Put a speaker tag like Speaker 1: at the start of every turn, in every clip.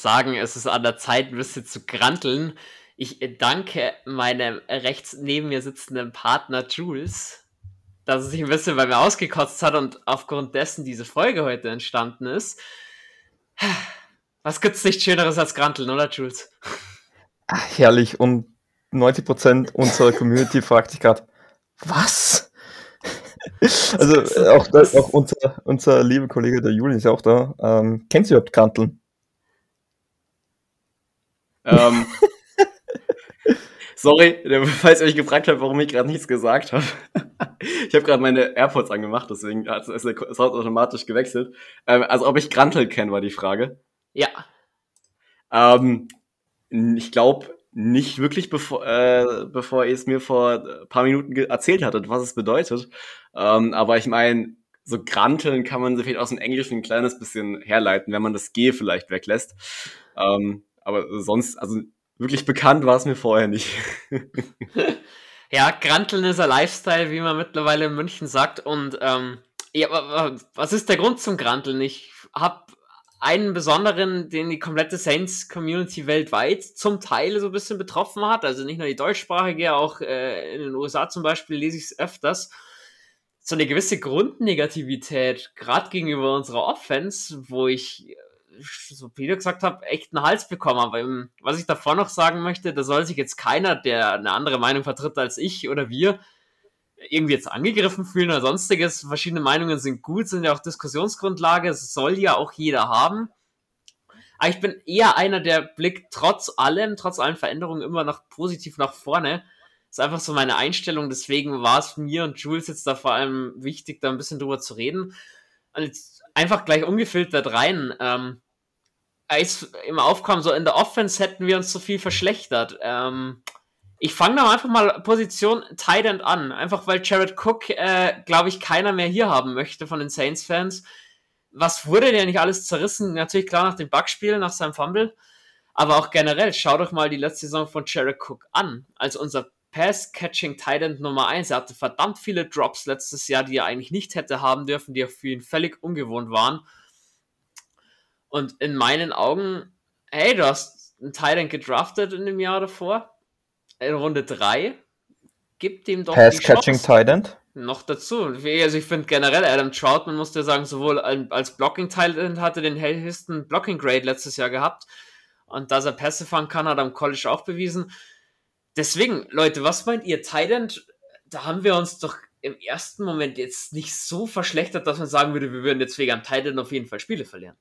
Speaker 1: sagen, es ist an der Zeit, ein bisschen zu granteln. Ich danke meinem rechts neben mir sitzenden Partner Jules, dass er sich ein bisschen bei mir ausgekotzt hat und aufgrund dessen diese Folge heute entstanden ist. Was gibt's nicht Schöneres als Granteln, oder Jules?
Speaker 2: Ach, herrlich. Und 90% unserer Community fragt sich gerade, was? also äh, auch, auch unser, unser lieber Kollege der Julian ist ja auch da. Ähm, kennt Sie überhaupt Granteln?
Speaker 3: Ähm, sorry, falls ihr euch gefragt habt, warum ich gerade nichts gesagt habe. ich habe gerade meine AirPods angemacht, deswegen hat es automatisch gewechselt. Ähm, also ob ich Grantel kenne, war die Frage.
Speaker 1: Ja.
Speaker 3: Ähm, ich glaube nicht wirklich, bevor, äh, bevor ihr es mir vor ein paar Minuten erzählt hattet, was es bedeutet. Ähm, aber ich meine, so Granteln kann man sich vielleicht aus dem Englischen ein kleines bisschen herleiten, wenn man das G vielleicht weglässt. Ähm, aber sonst, also wirklich bekannt war es mir vorher nicht.
Speaker 1: ja, Granteln ist ein Lifestyle, wie man mittlerweile in München sagt. Und ähm, ja, was ist der Grund zum Granteln? Ich habe einen besonderen, den die komplette Saints-Community weltweit zum Teil so ein bisschen betroffen hat. Also nicht nur die deutschsprachige, auch äh, in den USA zum Beispiel lese ich es öfters. So eine gewisse Grundnegativität, gerade gegenüber unserer Offense, wo ich, so wie du gesagt habe, echt einen Hals bekommen. Ähm, was ich davor noch sagen möchte, da soll sich jetzt keiner, der eine andere Meinung vertritt als ich oder wir, irgendwie jetzt angegriffen fühlen oder sonstiges. Verschiedene Meinungen sind gut, sind ja auch Diskussionsgrundlage. Es soll ja auch jeder haben. Aber ich bin eher einer, der blickt trotz allem, trotz allen Veränderungen immer noch positiv nach vorne. Das ist einfach so meine Einstellung. Deswegen war es mir und Jules jetzt da vor allem wichtig, da ein bisschen drüber zu reden. Und einfach gleich ungefiltert rein. Ähm, als im Aufkommen, so in der Offense hätten wir uns so viel verschlechtert. Ähm, ich fange da einfach mal Position Tight End an. Einfach weil Jared Cook, äh, glaube ich, keiner mehr hier haben möchte von den Saints-Fans. Was wurde denn nicht alles zerrissen? Natürlich klar nach dem Bugspiel, nach seinem Fumble. Aber auch generell, schau doch mal die letzte Saison von Jared Cook an. Als unser Pass-Catching Tight End Nummer 1. Er hatte verdammt viele Drops letztes Jahr, die er eigentlich nicht hätte haben dürfen, die auch für ihn völlig ungewohnt waren. Und in meinen Augen, hey, du hast einen Tight End gedraftet in dem Jahr davor in Runde 3 gibt ihm doch
Speaker 2: Pass-Catching Tight
Speaker 1: Noch dazu. Also ich finde generell, Adam Troutman musste sagen, sowohl als Blocking Tight hatte den höchsten Blocking Grade letztes Jahr gehabt. Und dass er Pässe fahren kann, hat er am College auch bewiesen. Deswegen, Leute, was meint ihr? Tight da haben wir uns doch im ersten Moment jetzt nicht so verschlechtert, dass man sagen würde, wir würden jetzt wegen am Tight auf jeden Fall Spiele verlieren.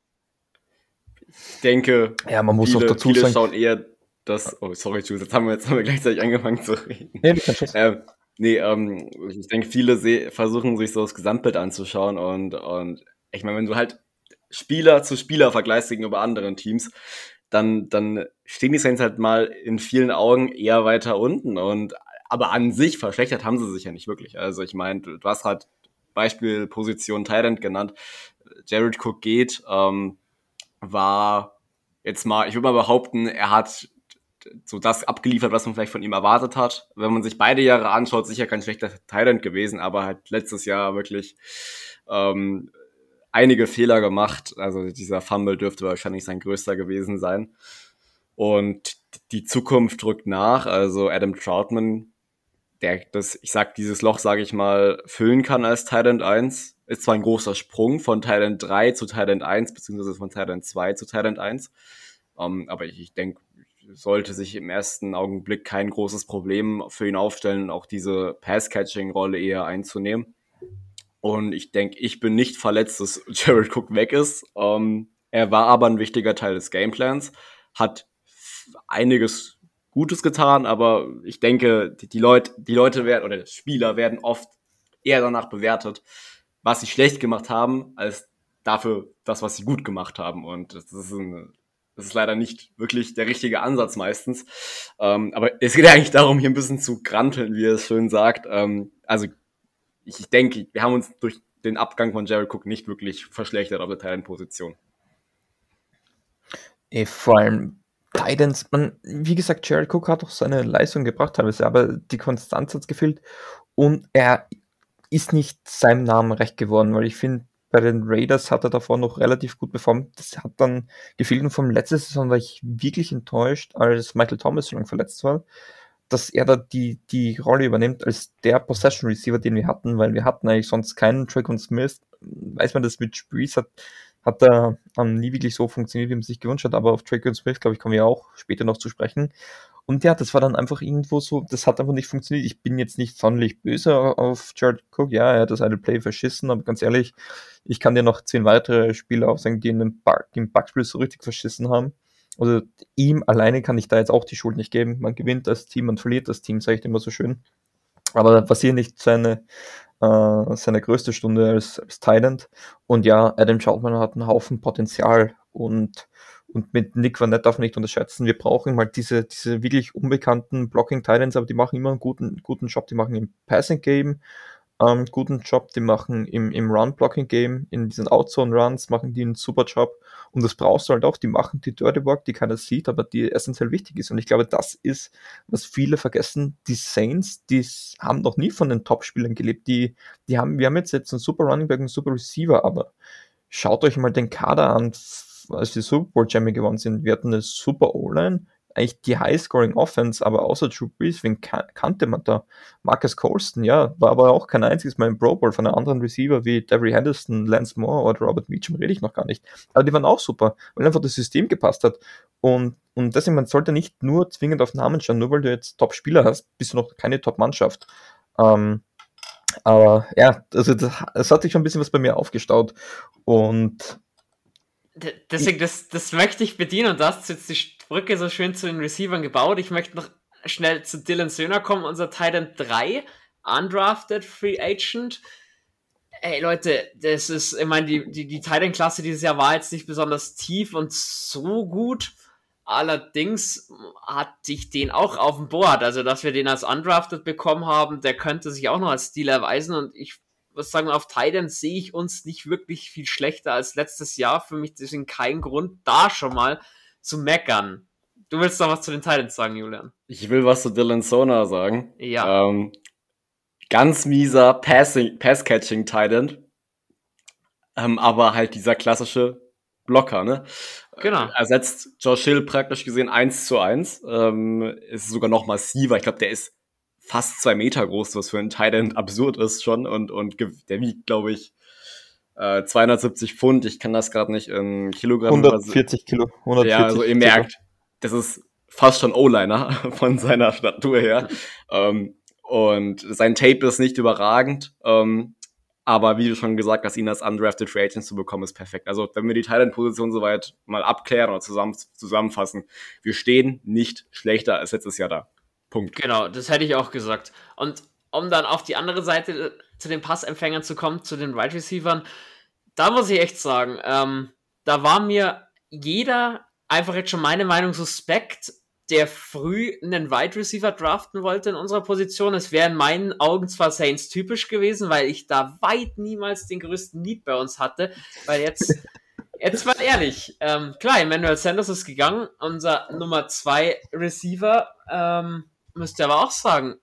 Speaker 3: Ich denke,
Speaker 2: ja, man muss viele, auch dazu
Speaker 3: viele
Speaker 2: sagen,
Speaker 3: schauen eher das, oh, sorry, Jules, jetzt haben wir, jetzt haben wir gleichzeitig angefangen zu reden. Nee, äh, nee ähm, ich denke, viele versuchen sich so das Gesamtbild anzuschauen und, und ich meine, wenn du halt Spieler zu Spieler vergleichst gegenüber anderen Teams, dann, dann stehen die Saints halt mal in vielen Augen eher weiter unten und aber an sich verschlechtert haben sie sich ja nicht wirklich. Also ich meine, du hast halt Beispiel Position Thailand genannt. Jared Cook geht, ähm, war jetzt mal, ich würde mal behaupten, er hat so das abgeliefert, was man vielleicht von ihm erwartet hat. Wenn man sich beide Jahre anschaut, sicher kein schlechter Thailand gewesen, aber halt letztes Jahr wirklich ähm, einige Fehler gemacht. Also dieser Fumble dürfte wahrscheinlich sein größter gewesen sein. Und die Zukunft drückt nach. Also Adam Troutman, der das, ich sag, dieses Loch, sage ich mal, füllen kann als Thailand 1. Ist zwar ein großer Sprung von Thailand 3 zu Thailand 1, beziehungsweise von Thailand 2 zu Thailand 1. Um, aber ich, ich denke, sollte sich im ersten Augenblick kein großes Problem für ihn aufstellen, auch diese Pass-Catching-Rolle eher einzunehmen. Und ich denke, ich bin nicht verletzt, dass Jared Cook weg ist. Ähm, er war aber ein wichtiger Teil des Gameplans, hat einiges Gutes getan, aber ich denke, die, die, Leute, die Leute werden oder Spieler werden oft eher danach bewertet, was sie schlecht gemacht haben, als dafür das, was sie gut gemacht haben. Und das ist eine das ist leider nicht wirklich der richtige Ansatz meistens. Ähm, aber es geht ja eigentlich darum, hier ein bisschen zu granteln, wie er es schön sagt. Ähm, also ich denke, wir haben uns durch den Abgang von Jared Cook nicht wirklich verschlechtert auf der Titan-Position.
Speaker 2: Eh, vor allem Titans, man, wie gesagt, Jared Cook hat auch seine Leistung gebracht aber die Konstanz hat gefehlt und er ist nicht seinem Namen recht geworden, weil ich finde, bei den Raiders hat er davor noch relativ gut performt. Das hat dann gefehlt und vom letzten Saison war ich wirklich enttäuscht, als Michael Thomas so lange verletzt war, dass er da die, die Rolle übernimmt als der Possession Receiver, den wir hatten, weil wir hatten eigentlich sonst keinen Track und Smith. Weiß man, das mit Sprees hat, hat da ähm, nie wirklich so funktioniert, wie man sich gewünscht hat, aber auf und Smith, glaube ich, kommen wir auch später noch zu sprechen. Und ja, das war dann einfach irgendwo so, das hat einfach nicht funktioniert. Ich bin jetzt nicht sonderlich böse auf Jared Cook. Ja, er hat das eine Play verschissen, aber ganz ehrlich, ich kann dir noch zehn weitere Spieler aufsagen, die in dem, Bugspiel so richtig verschissen haben. Also ihm alleine kann ich da jetzt auch die Schuld nicht geben. Man gewinnt das Team, man verliert das Team, sage ich immer so schön. Aber was hier nicht seine, äh, seine größte Stunde als, als Thailand. Und ja, Adam Troutman hat einen Haufen Potenzial und und mit Nick Van Nett darf man nicht unterschätzen. Wir brauchen mal diese, diese wirklich unbekannten Blocking Titans, aber die machen immer einen guten, guten Job. Die machen im Passing Game ähm, guten Job. Die machen im, im Run Blocking Game, in diesen Outzone Runs, machen die einen super Job. Und das brauchst du halt auch. Die machen die Dirty Work, die keiner sieht, aber die essentiell wichtig ist. Und ich glaube, das ist, was viele vergessen. Die Saints, die haben noch nie von den Top-Spielern gelebt. Die, die haben, wir haben jetzt, jetzt einen super Running Back, einen super Receiver, aber schaut euch mal den Kader an als die Super Bowl Champion gewonnen sind, wir hatten eine super O-Line, eigentlich die High-Scoring Offense, aber außer Drew Brees, wen kannte man da? Marcus Colston, ja, war aber auch kein einziges Mal im Pro Bowl von einem anderen Receiver wie Devery Henderson, Lance Moore oder Robert Meacham rede ich noch gar nicht. Aber die waren auch super, weil einfach das System gepasst hat. Und, und deswegen, man sollte nicht nur zwingend auf Namen schauen, nur weil du jetzt Top-Spieler hast, bist du noch keine Top-Mannschaft. Ähm, aber ja, also das, das hat sich schon ein bisschen was bei mir aufgestaut. Und
Speaker 1: Deswegen, das, das möchte ich bedienen und das ist jetzt die Brücke so schön zu den Receivern gebaut. Ich möchte noch schnell zu Dylan Söhner kommen, unser Titan 3, Undrafted Free Agent. Ey Leute, das ist, ich meine, die, die, die Titan-Klasse dieses Jahr war jetzt nicht besonders tief und so gut. Allerdings hatte ich den auch auf dem Board. Also, dass wir den als Undrafted bekommen haben, der könnte sich auch noch als Stil erweisen und ich was sagen wir, auf Titans sehe ich uns nicht wirklich viel schlechter als letztes Jahr. Für mich deswegen kein Grund, da schon mal zu meckern. Du willst noch was zu den Titans sagen, Julian?
Speaker 3: Ich will was zu Dylan Sona sagen.
Speaker 1: Ja. Ähm,
Speaker 3: ganz mieser Pass-Catching-Titan. Ähm, aber halt dieser klassische Blocker, ne?
Speaker 1: Genau.
Speaker 3: Ersetzt Josh Hill praktisch gesehen eins zu eins. Ähm, ist sogar noch massiver. Ich glaube, der ist fast zwei Meter groß, was für einen Titan absurd ist schon. Und, und der wiegt, glaube ich, äh, 270 Pfund. Ich kann das gerade nicht in Kilogramm.
Speaker 2: 140 Kilo. 140
Speaker 3: ja, also ihr merkt, das ist fast schon O-Liner von seiner Statur her. ähm, und sein Tape ist nicht überragend. Ähm, aber wie du schon gesagt hast, ihn als undrafted Free Agent zu bekommen, ist perfekt. Also, wenn wir die Thailand-Position soweit mal abklären oder zusammen, zusammenfassen, wir stehen nicht schlechter als letztes Jahr da. Punkt.
Speaker 1: Genau, das hätte ich auch gesagt. Und um dann auf die andere Seite äh, zu den Passempfängern zu kommen, zu den Wide right Receivern, da muss ich echt sagen, ähm, da war mir jeder einfach jetzt schon meine Meinung suspekt, der früh einen Wide Receiver draften wollte in unserer Position. Es wäre in meinen Augen zwar Saints typisch gewesen, weil ich da weit niemals den größten Need bei uns hatte, weil jetzt Jetzt mal ehrlich, ähm, klar, Emmanuel Sanders ist gegangen, unser Nummer 2 Receiver, ähm, müsst ihr aber auch sagen,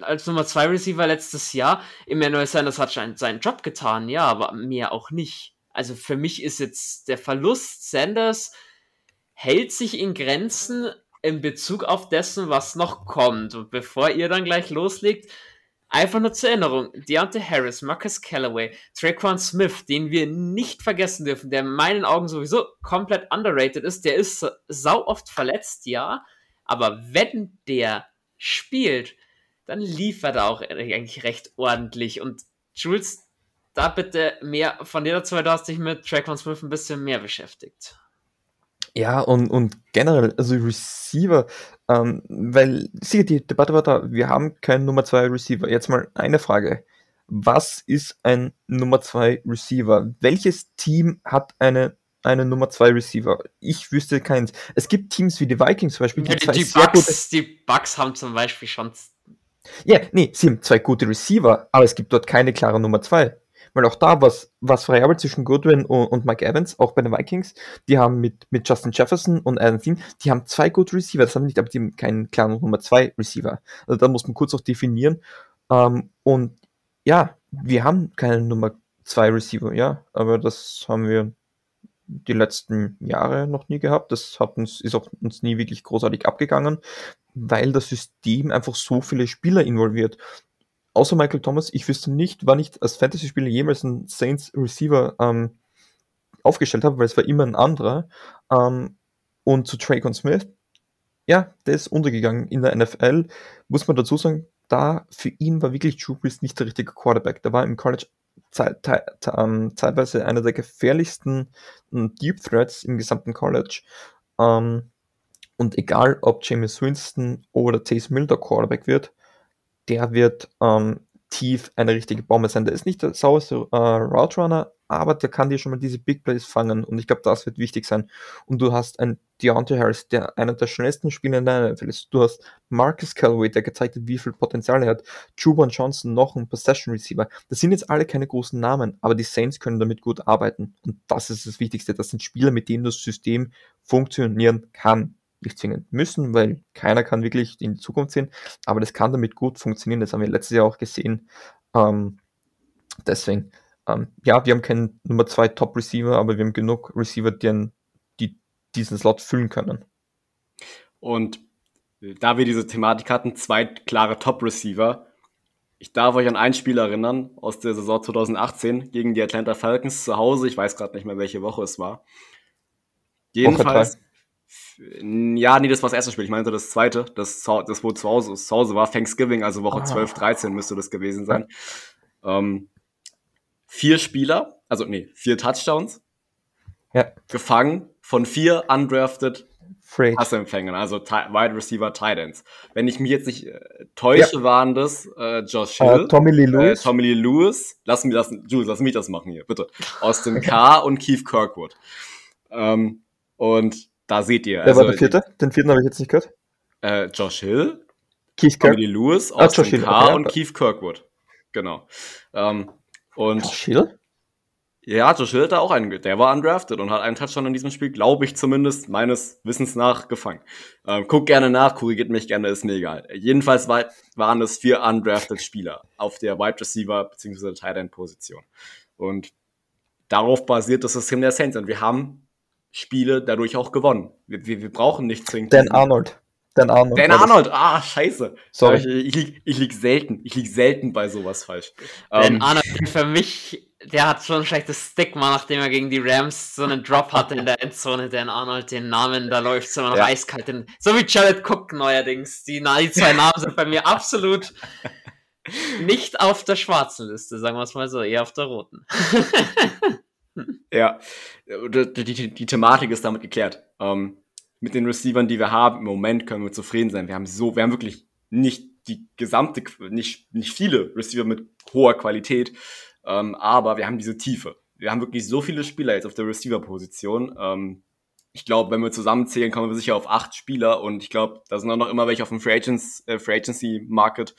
Speaker 1: als Nummer 2 Receiver letztes Jahr, Emmanuel Sanders hat seinen Job getan, ja, aber mehr auch nicht. Also für mich ist jetzt der Verlust Sanders hält sich in Grenzen in Bezug auf dessen, was noch kommt. Und bevor ihr dann gleich loslegt, einfach nur zur Erinnerung, Deontay Harris, Marcus Callaway, Traquan Smith, den wir nicht vergessen dürfen, der in meinen Augen sowieso komplett underrated ist, der ist sau oft verletzt, ja, aber wenn der spielt, dann liefert er auch eigentlich recht ordentlich. Und Jules, da bitte mehr von dir dazu, weil du hast dich mit Track von Smith ein bisschen mehr beschäftigt.
Speaker 2: Ja, und, und generell, also Receiver, ähm, weil, sicher, die Debatte war da, wir haben keinen Nummer 2 Receiver. Jetzt mal eine Frage. Was ist ein Nummer 2 Receiver? Welches Team hat eine einen Nummer 2 Receiver. Ich wüsste keins. Es gibt Teams wie die Vikings zum Beispiel,
Speaker 1: die, die, die Bucks, die Bucks haben zum Beispiel schon.
Speaker 2: Ja, nee, sie haben zwei gute Receiver, aber es gibt dort keine klare Nummer 2. Weil auch da was was variabel zwischen Goodwin und, und, Mike Evans, auch bei den Vikings. Die haben mit, mit Justin Jefferson und Adam Thielen, die haben zwei gute Receiver, das haben nicht, aber die haben keinen klaren Nummer 2 Receiver. Also da muss man kurz auch definieren. Ähm, und ja, wir haben keine Nummer zwei Receiver, ja, aber das haben wir die letzten Jahre noch nie gehabt. Das hat uns, ist auch uns nie wirklich großartig abgegangen, weil das System einfach so viele Spieler involviert. Außer Michael Thomas, ich wüsste nicht, wann ich als Fantasy-Spieler jemals einen Saints Receiver ähm, aufgestellt habe, weil es war immer ein anderer. Ähm, und zu Traycon Smith, ja, der ist untergegangen in der NFL. Muss man dazu sagen, da für ihn war wirklich Drew Brees nicht der richtige Quarterback. Der war im College zeit, ähm, zeitweise einer der gefährlichsten hm, Deep Threats im gesamten College. Ähm, und egal, ob James Winston oder Taysom Hill der Quarterback wird, der wird ähm, tief eine richtige Bombe sein. Der ist nicht der sauerste äh, Route Runner, aber der kann dir schon mal diese Big Plays fangen und ich glaube, das wird wichtig sein. Und du hast einen Deontay Harris, der einer der schnellsten Spieler in der NFL ist. Du hast Marcus Callaway, der gezeigt hat, wie viel Potenzial er hat. Juban Johnson, noch ein Possession Receiver. Das sind jetzt alle keine großen Namen, aber die Saints können damit gut arbeiten. Und das ist das Wichtigste. Das sind Spieler, mit denen das System funktionieren kann. Nicht zwingend müssen, weil keiner kann wirklich in die Zukunft sehen, aber das kann damit gut funktionieren. Das haben wir letztes Jahr auch gesehen. Ähm, deswegen, ähm, ja, wir haben keinen Nummer 2 Top Receiver, aber wir haben genug Receiver, die, die diesen Slot füllen können.
Speaker 3: Und da wir diese Thematik hatten, zwei klare Top Receiver. Ich darf euch an ein Spiel erinnern aus der Saison 2018 gegen die Atlanta Falcons zu Hause. Ich weiß gerade nicht mehr, welche Woche es war. Jedenfalls. Ja, nee, das war das erste Spiel. Ich meinte das zweite, das, das wo zu Hause, zu Hause war. Thanksgiving, also Woche ah. 12, 13 müsste das gewesen sein. Ähm, vier Spieler, also nee, vier Touchdowns. Ja. Gefangen von vier undrafted Passempfängern, also Wide Receiver Tight Ends. Wenn ich mich jetzt nicht äh, täusche, ja. waren das äh, Josh uh, Hill,
Speaker 2: Tommy Lee Lewis,
Speaker 3: äh, Tommy Lee Lewis, lass mich, lass, Jules, lass mich das machen hier, bitte. Austin Carr und Keith Kirkwood. Ähm, und da seht ihr.
Speaker 2: Wer also, war der vierte? Den vierten habe ich jetzt nicht gehört.
Speaker 3: Äh, Josh Hill, Keith Tommy Lee Lewis, ah, Austin ah, Carr okay, und Keith Kirkwood. Genau. Ähm, und
Speaker 2: Josh Hill?
Speaker 3: Ja, Josh Hill hat auch einen, der war undrafted und hat einen Touchdown in diesem Spiel, glaube ich zumindest, meines Wissens nach gefangen. Ähm, guck gerne nach, korrigiert mich gerne, ist mir egal. Jedenfalls war, waren es vier undrafted Spieler auf der Wide Receiver bzw. Tight End Position. Und darauf basiert das System der Saints und wir haben Spiele dadurch auch gewonnen. Wir, wir, wir brauchen nicht zwingend.
Speaker 2: Dan Arnold.
Speaker 3: Dan Arnold. Dan Arnold, ah, scheiße. Sorry. Ich, ich, lieg, ich lieg selten, ich lieg selten bei sowas falsch.
Speaker 1: Dan ähm, Arnold für mich der hat schon ein schlechtes Stigma, nachdem er gegen die Rams so einen Drop hatte in der Endzone. Dan Arnold, den Namen, da läuft so noch ja. eiskalt. In, so wie Jared Cook neuerdings. Die, die zwei Namen sind bei mir absolut nicht auf der schwarzen Liste, sagen wir es mal so, eher auf der roten.
Speaker 3: ja, die, die, die, Thematik ist damit geklärt. Ähm, mit den Receivern, die wir haben, im Moment können wir zufrieden sein. Wir haben so, wir haben wirklich nicht die gesamte, nicht, nicht viele Receiver mit hoher Qualität. Ähm, aber wir haben diese Tiefe. Wir haben wirklich so viele Spieler jetzt auf der Receiver-Position. Ähm, ich glaube, wenn wir zusammenzählen, kommen wir sicher auf acht Spieler und ich glaube, da sind auch noch immer welche auf dem Free, Agents, äh, Free Agency Market,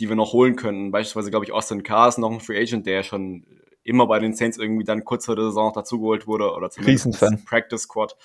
Speaker 3: die wir noch holen könnten. Beispielsweise, glaube ich, Austin Carr ist noch ein Free Agent, der schon immer bei den Saints irgendwie dann kurz vor der Saison noch dazugeholt wurde oder
Speaker 2: zumindest
Speaker 3: Practice Squad.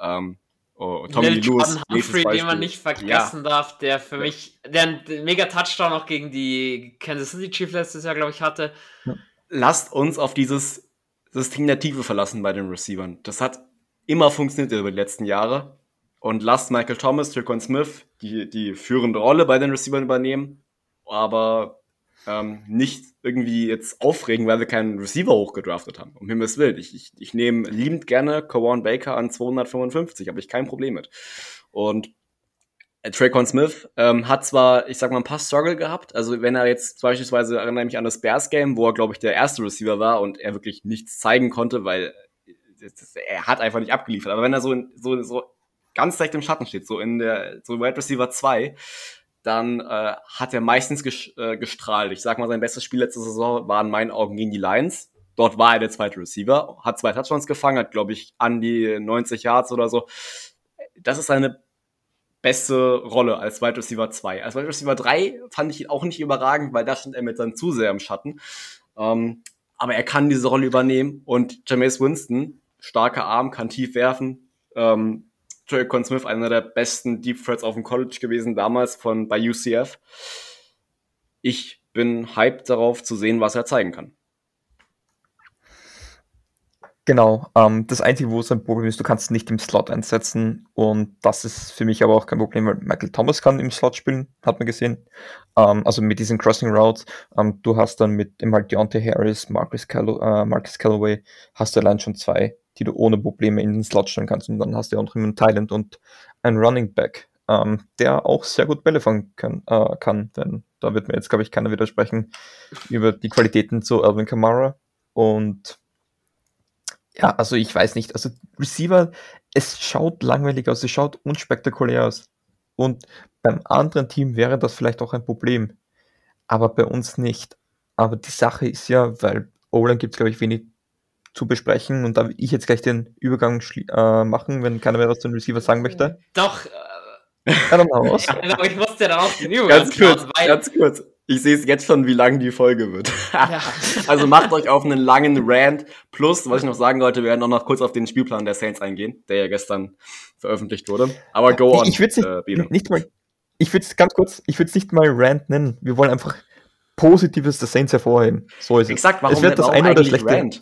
Speaker 1: Ähm, oh, Tommy Lil Lewis, Humphrey, den man nicht vergessen ja. darf, der für mich, der einen mega Touchdown noch gegen die Kansas City Chiefs letztes Jahr, glaube ich, hatte. Ja
Speaker 3: lasst uns auf dieses System der Tiefe verlassen bei den Receivern. Das hat immer funktioniert über die letzten Jahre. Und lasst Michael Thomas, Tricon Smith die, die führende Rolle bei den Receivern übernehmen. Aber ähm, nicht irgendwie jetzt aufregen, weil wir keinen Receiver hochgedraftet haben. Um Himmels Willen. Ich, ich, ich nehme liebend gerne Kawan Baker an 255, habe ich kein Problem mit. Und äh, Traycon Smith ähm, hat zwar, ich sag mal, ein paar Struggle gehabt. Also wenn er jetzt beispielsweise erinnere mich an das Bears Game, wo er glaube ich der erste Receiver war und er wirklich nichts zeigen konnte, weil äh, er hat einfach nicht abgeliefert. Aber wenn er so in, so, so ganz leicht im Schatten steht, so in der so Wide Receiver 2, dann äh, hat er meistens ges äh, gestrahlt. Ich sag mal, sein bestes Spiel letzte Saison war in meinen Augen gegen die Lions. Dort war er der zweite Receiver, hat zwei Touchdowns gefangen, hat glaube ich an die 90 Yards oder so. Das ist seine beste Rolle als Wide Receiver 2. Als Wide Receiver 3 fand ich ihn auch nicht überragend, weil da stand er mit dann zu sehr im Schatten. Ähm, aber er kann diese Rolle übernehmen und Jameis Winston, starker Arm, kann tief werfen. Ähm, Con Smith, einer der besten Deep Threats auf dem College gewesen, damals von bei UCF. Ich bin hyped darauf zu sehen, was er zeigen kann.
Speaker 2: Genau. Ähm, das Einzige, wo es ein Problem ist, du kannst nicht im Slot einsetzen. Und das ist für mich aber auch kein Problem, weil Michael Thomas kann im Slot spielen, hat man gesehen. Ähm, also mit diesen Crossing Routes. Ähm, du hast dann mit halt Deontay Harris, Marcus, Callo äh, Marcus Callaway, hast du allein schon zwei, die du ohne Probleme in den Slot stellen kannst. Und dann hast du auch noch einen Thailand und einen Running Back, ähm, der auch sehr gut Bälle fangen kann, äh, kann. Denn da wird mir jetzt, glaube ich, keiner widersprechen über die Qualitäten zu Alvin Kamara. Und ja, also ich weiß nicht. Also Receiver, es schaut langweilig aus, es schaut unspektakulär aus. Und beim anderen Team wäre das vielleicht auch ein Problem. Aber bei uns nicht. Aber die Sache ist ja, weil O-Line gibt es, glaube ich, wenig zu besprechen und da will ich jetzt gleich den Übergang äh, machen, wenn keiner mehr was zu den Receiver sagen möchte.
Speaker 1: Doch. Äh, ja, dann
Speaker 3: mal ja, ich musste dann auch den Übergang ganz kurz, machen, ganz kurz. Ich sehe es jetzt schon, wie lang die Folge wird. Ja. also macht euch auf einen langen Rant. Plus, was ich noch sagen wollte, wir werden auch noch kurz auf den Spielplan der Saints eingehen, der ja gestern veröffentlicht wurde. Aber go on.
Speaker 2: Ich würde es nicht, äh, nicht, mal, ich würde es ganz kurz, ich würde es nicht mal Rant nennen. Wir wollen einfach Positives der Saints hervorheben. So ist
Speaker 3: Exakt, warum,
Speaker 2: es. wird das eine oder schlechte. Rant?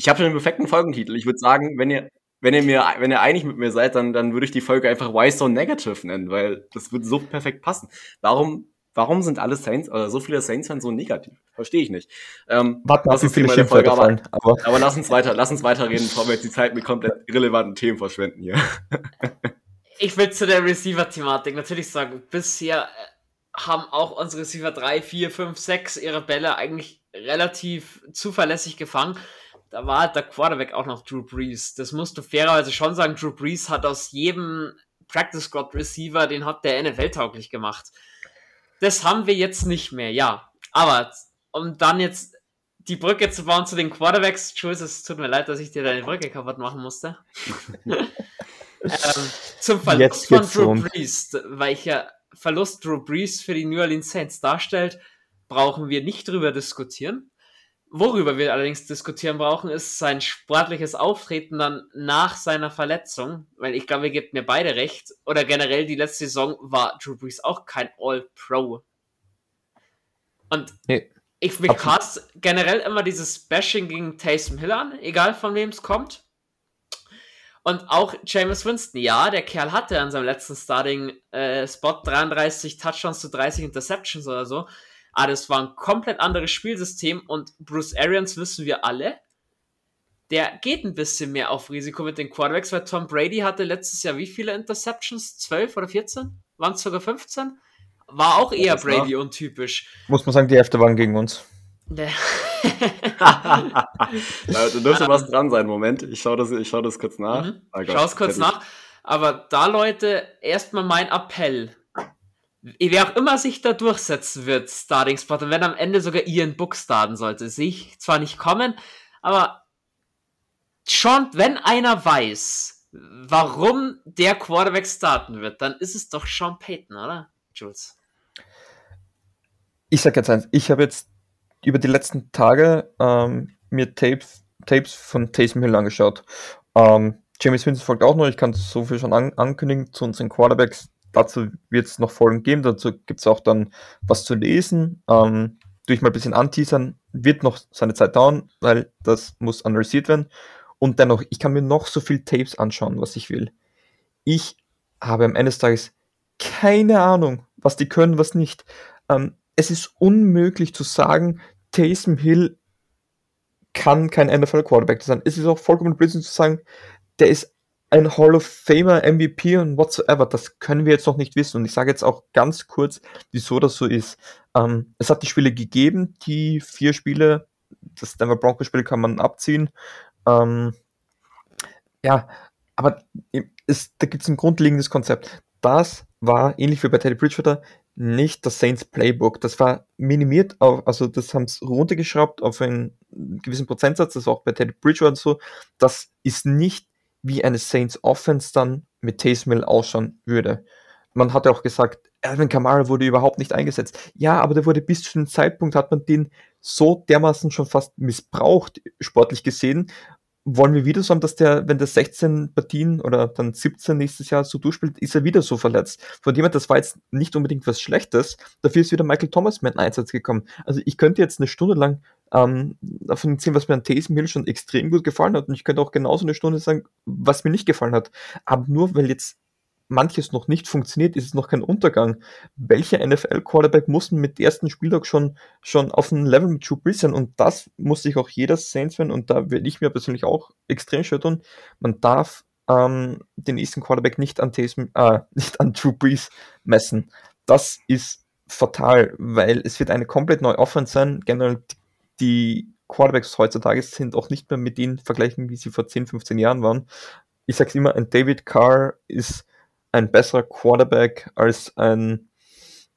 Speaker 3: Ich habe schon den perfekten Folgentitel. Ich würde sagen, wenn ihr, wenn ihr mir, wenn ihr einig mit mir seid, dann, dann würde ich die Folge einfach Why So Negative nennen, weil das würde so perfekt passen. Warum Warum sind alle Saints, oder so viele Saints-Fans so negativ? Verstehe ich nicht.
Speaker 2: Ähm, Warte mal, wie viele
Speaker 3: Folge, fallen, aber, aber, lass uns weiter, lass uns weiter reden, bevor wir jetzt die Zeit mit komplett irrelevanten Themen verschwenden hier.
Speaker 1: ich will zu der Receiver-Thematik natürlich sagen, bisher äh, haben auch unsere Receiver 3, 4, 5, 6 ihre Bälle eigentlich relativ zuverlässig gefangen. Da war halt der Quarterback auch noch Drew Brees. Das musst du fairerweise schon sagen. Drew Brees hat aus jedem Practice Squad Receiver, den hat der NFL tauglich gemacht. Das haben wir jetzt nicht mehr, ja. Aber um dann jetzt die Brücke zu bauen zu den Quarterbacks, Jules, es tut mir leid, dass ich dir deine Brücke kaputt machen musste. ähm, zum Verlust von Drew um. Brees, welcher Verlust Drew Brees für die New Orleans Saints darstellt, brauchen wir nicht drüber diskutieren. Worüber wir allerdings diskutieren brauchen, ist sein sportliches Auftreten dann nach seiner Verletzung, weil ich glaube, ihr gebt mir beide recht, oder generell die letzte Saison war Drew Brees auch kein All-Pro. Und nee, ich mir generell immer dieses Bashing gegen Taysom Hill an, egal von wem es kommt. Und auch James Winston, ja, der Kerl hatte an seinem letzten Starting-Spot äh, 33 Touchdowns zu 30 Interceptions oder so. Aber das war ein komplett anderes Spielsystem und Bruce Arians wissen wir alle, der geht ein bisschen mehr auf Risiko mit den Quarterbacks, weil Tom Brady hatte letztes Jahr wie viele Interceptions? 12 oder 14? Waren es sogar 15? War auch eher Brady war, untypisch.
Speaker 2: Muss man sagen, die Hälfte waren gegen uns.
Speaker 3: da dürfte was dran sein. Moment, ich schaue das, schau das kurz nach. Mhm.
Speaker 1: Oh Schau es kurz nach. Aber da, Leute, erstmal mein Appell wer auch immer sich da durchsetzen wird, Starting Spot, und wenn am Ende sogar Ian Book starten sollte, sehe ich zwar nicht kommen, aber schon, wenn einer weiß, warum der Quarterback starten wird, dann ist es doch Sean Payton, oder, Jules?
Speaker 2: Ich sag jetzt eins, ich habe jetzt über die letzten Tage ähm, mir Tapes, Tapes von Taysom Hill angeschaut. Ähm, James Winston folgt auch noch, ich kann so viel schon an ankündigen zu unseren Quarterbacks dazu wird es noch Folgen geben, dazu gibt es auch dann was zu lesen. Ähm, durch mal ein bisschen anteasern, wird noch seine Zeit dauern, weil das muss analysiert werden. Und dennoch, ich kann mir noch so viel Tapes anschauen, was ich will. Ich habe am Ende des Tages keine Ahnung, was die können, was nicht. Ähm, es ist unmöglich zu sagen, Taysom Hill kann kein NFL Quarterback sein. Es ist auch vollkommen blödsinn zu sagen, der ist ein Hall of Famer, MVP und whatsoever. Das können wir jetzt noch nicht wissen. Und ich sage jetzt auch ganz kurz, wieso das so ist. Ähm, es hat die Spiele gegeben, die vier Spiele, das Denver Broncos Spiel kann man abziehen. Ähm, ja, aber es, da gibt es ein grundlegendes Konzept. Das war, ähnlich wie bei Teddy Bridgewater, nicht das Saints Playbook. Das war minimiert auf, also das haben es runtergeschraubt auf einen gewissen Prozentsatz, das ist auch bei Teddy Bridgewater so. Das ist nicht wie eine Saints Offense dann mit Taysom ausschauen würde. Man hatte auch gesagt, Alvin Kamara wurde überhaupt nicht eingesetzt. Ja, aber der wurde bis zu dem Zeitpunkt, hat man den so dermaßen schon fast missbraucht, sportlich gesehen. Wollen wir wieder so haben, dass der, wenn der 16 Partien oder dann 17 nächstes Jahr so durchspielt, ist er wieder so verletzt. Von her, das war jetzt nicht unbedingt was Schlechtes. Dafür ist wieder Michael Thomas mit einem Einsatz gekommen. Also ich könnte jetzt eine Stunde lang ähm, davon erzählen, was mir an Taysom Hill schon extrem gut gefallen hat. Und ich könnte auch genauso eine Stunde sagen, was mir nicht gefallen hat. Aber nur weil jetzt manches noch nicht funktioniert, ist es noch kein Untergang. Welcher NFL-Quarterback muss mit ersten Spieltag schon, schon auf einem Level mit Drew Brees sein? Und das muss sich auch jeder Saints-Fan, und da werde ich mir persönlich auch extrem schwer tun, man darf ähm, den nächsten Quarterback nicht an, Taysom, äh, nicht an Drew Brees messen. Das ist fatal, weil es wird eine komplett neue Offense sein. Generell die Quarterbacks heutzutage sind auch nicht mehr mit denen vergleichen, wie sie vor 10, 15 Jahren waren. Ich sage immer, ein David Carr ist ein besserer Quarterback als ein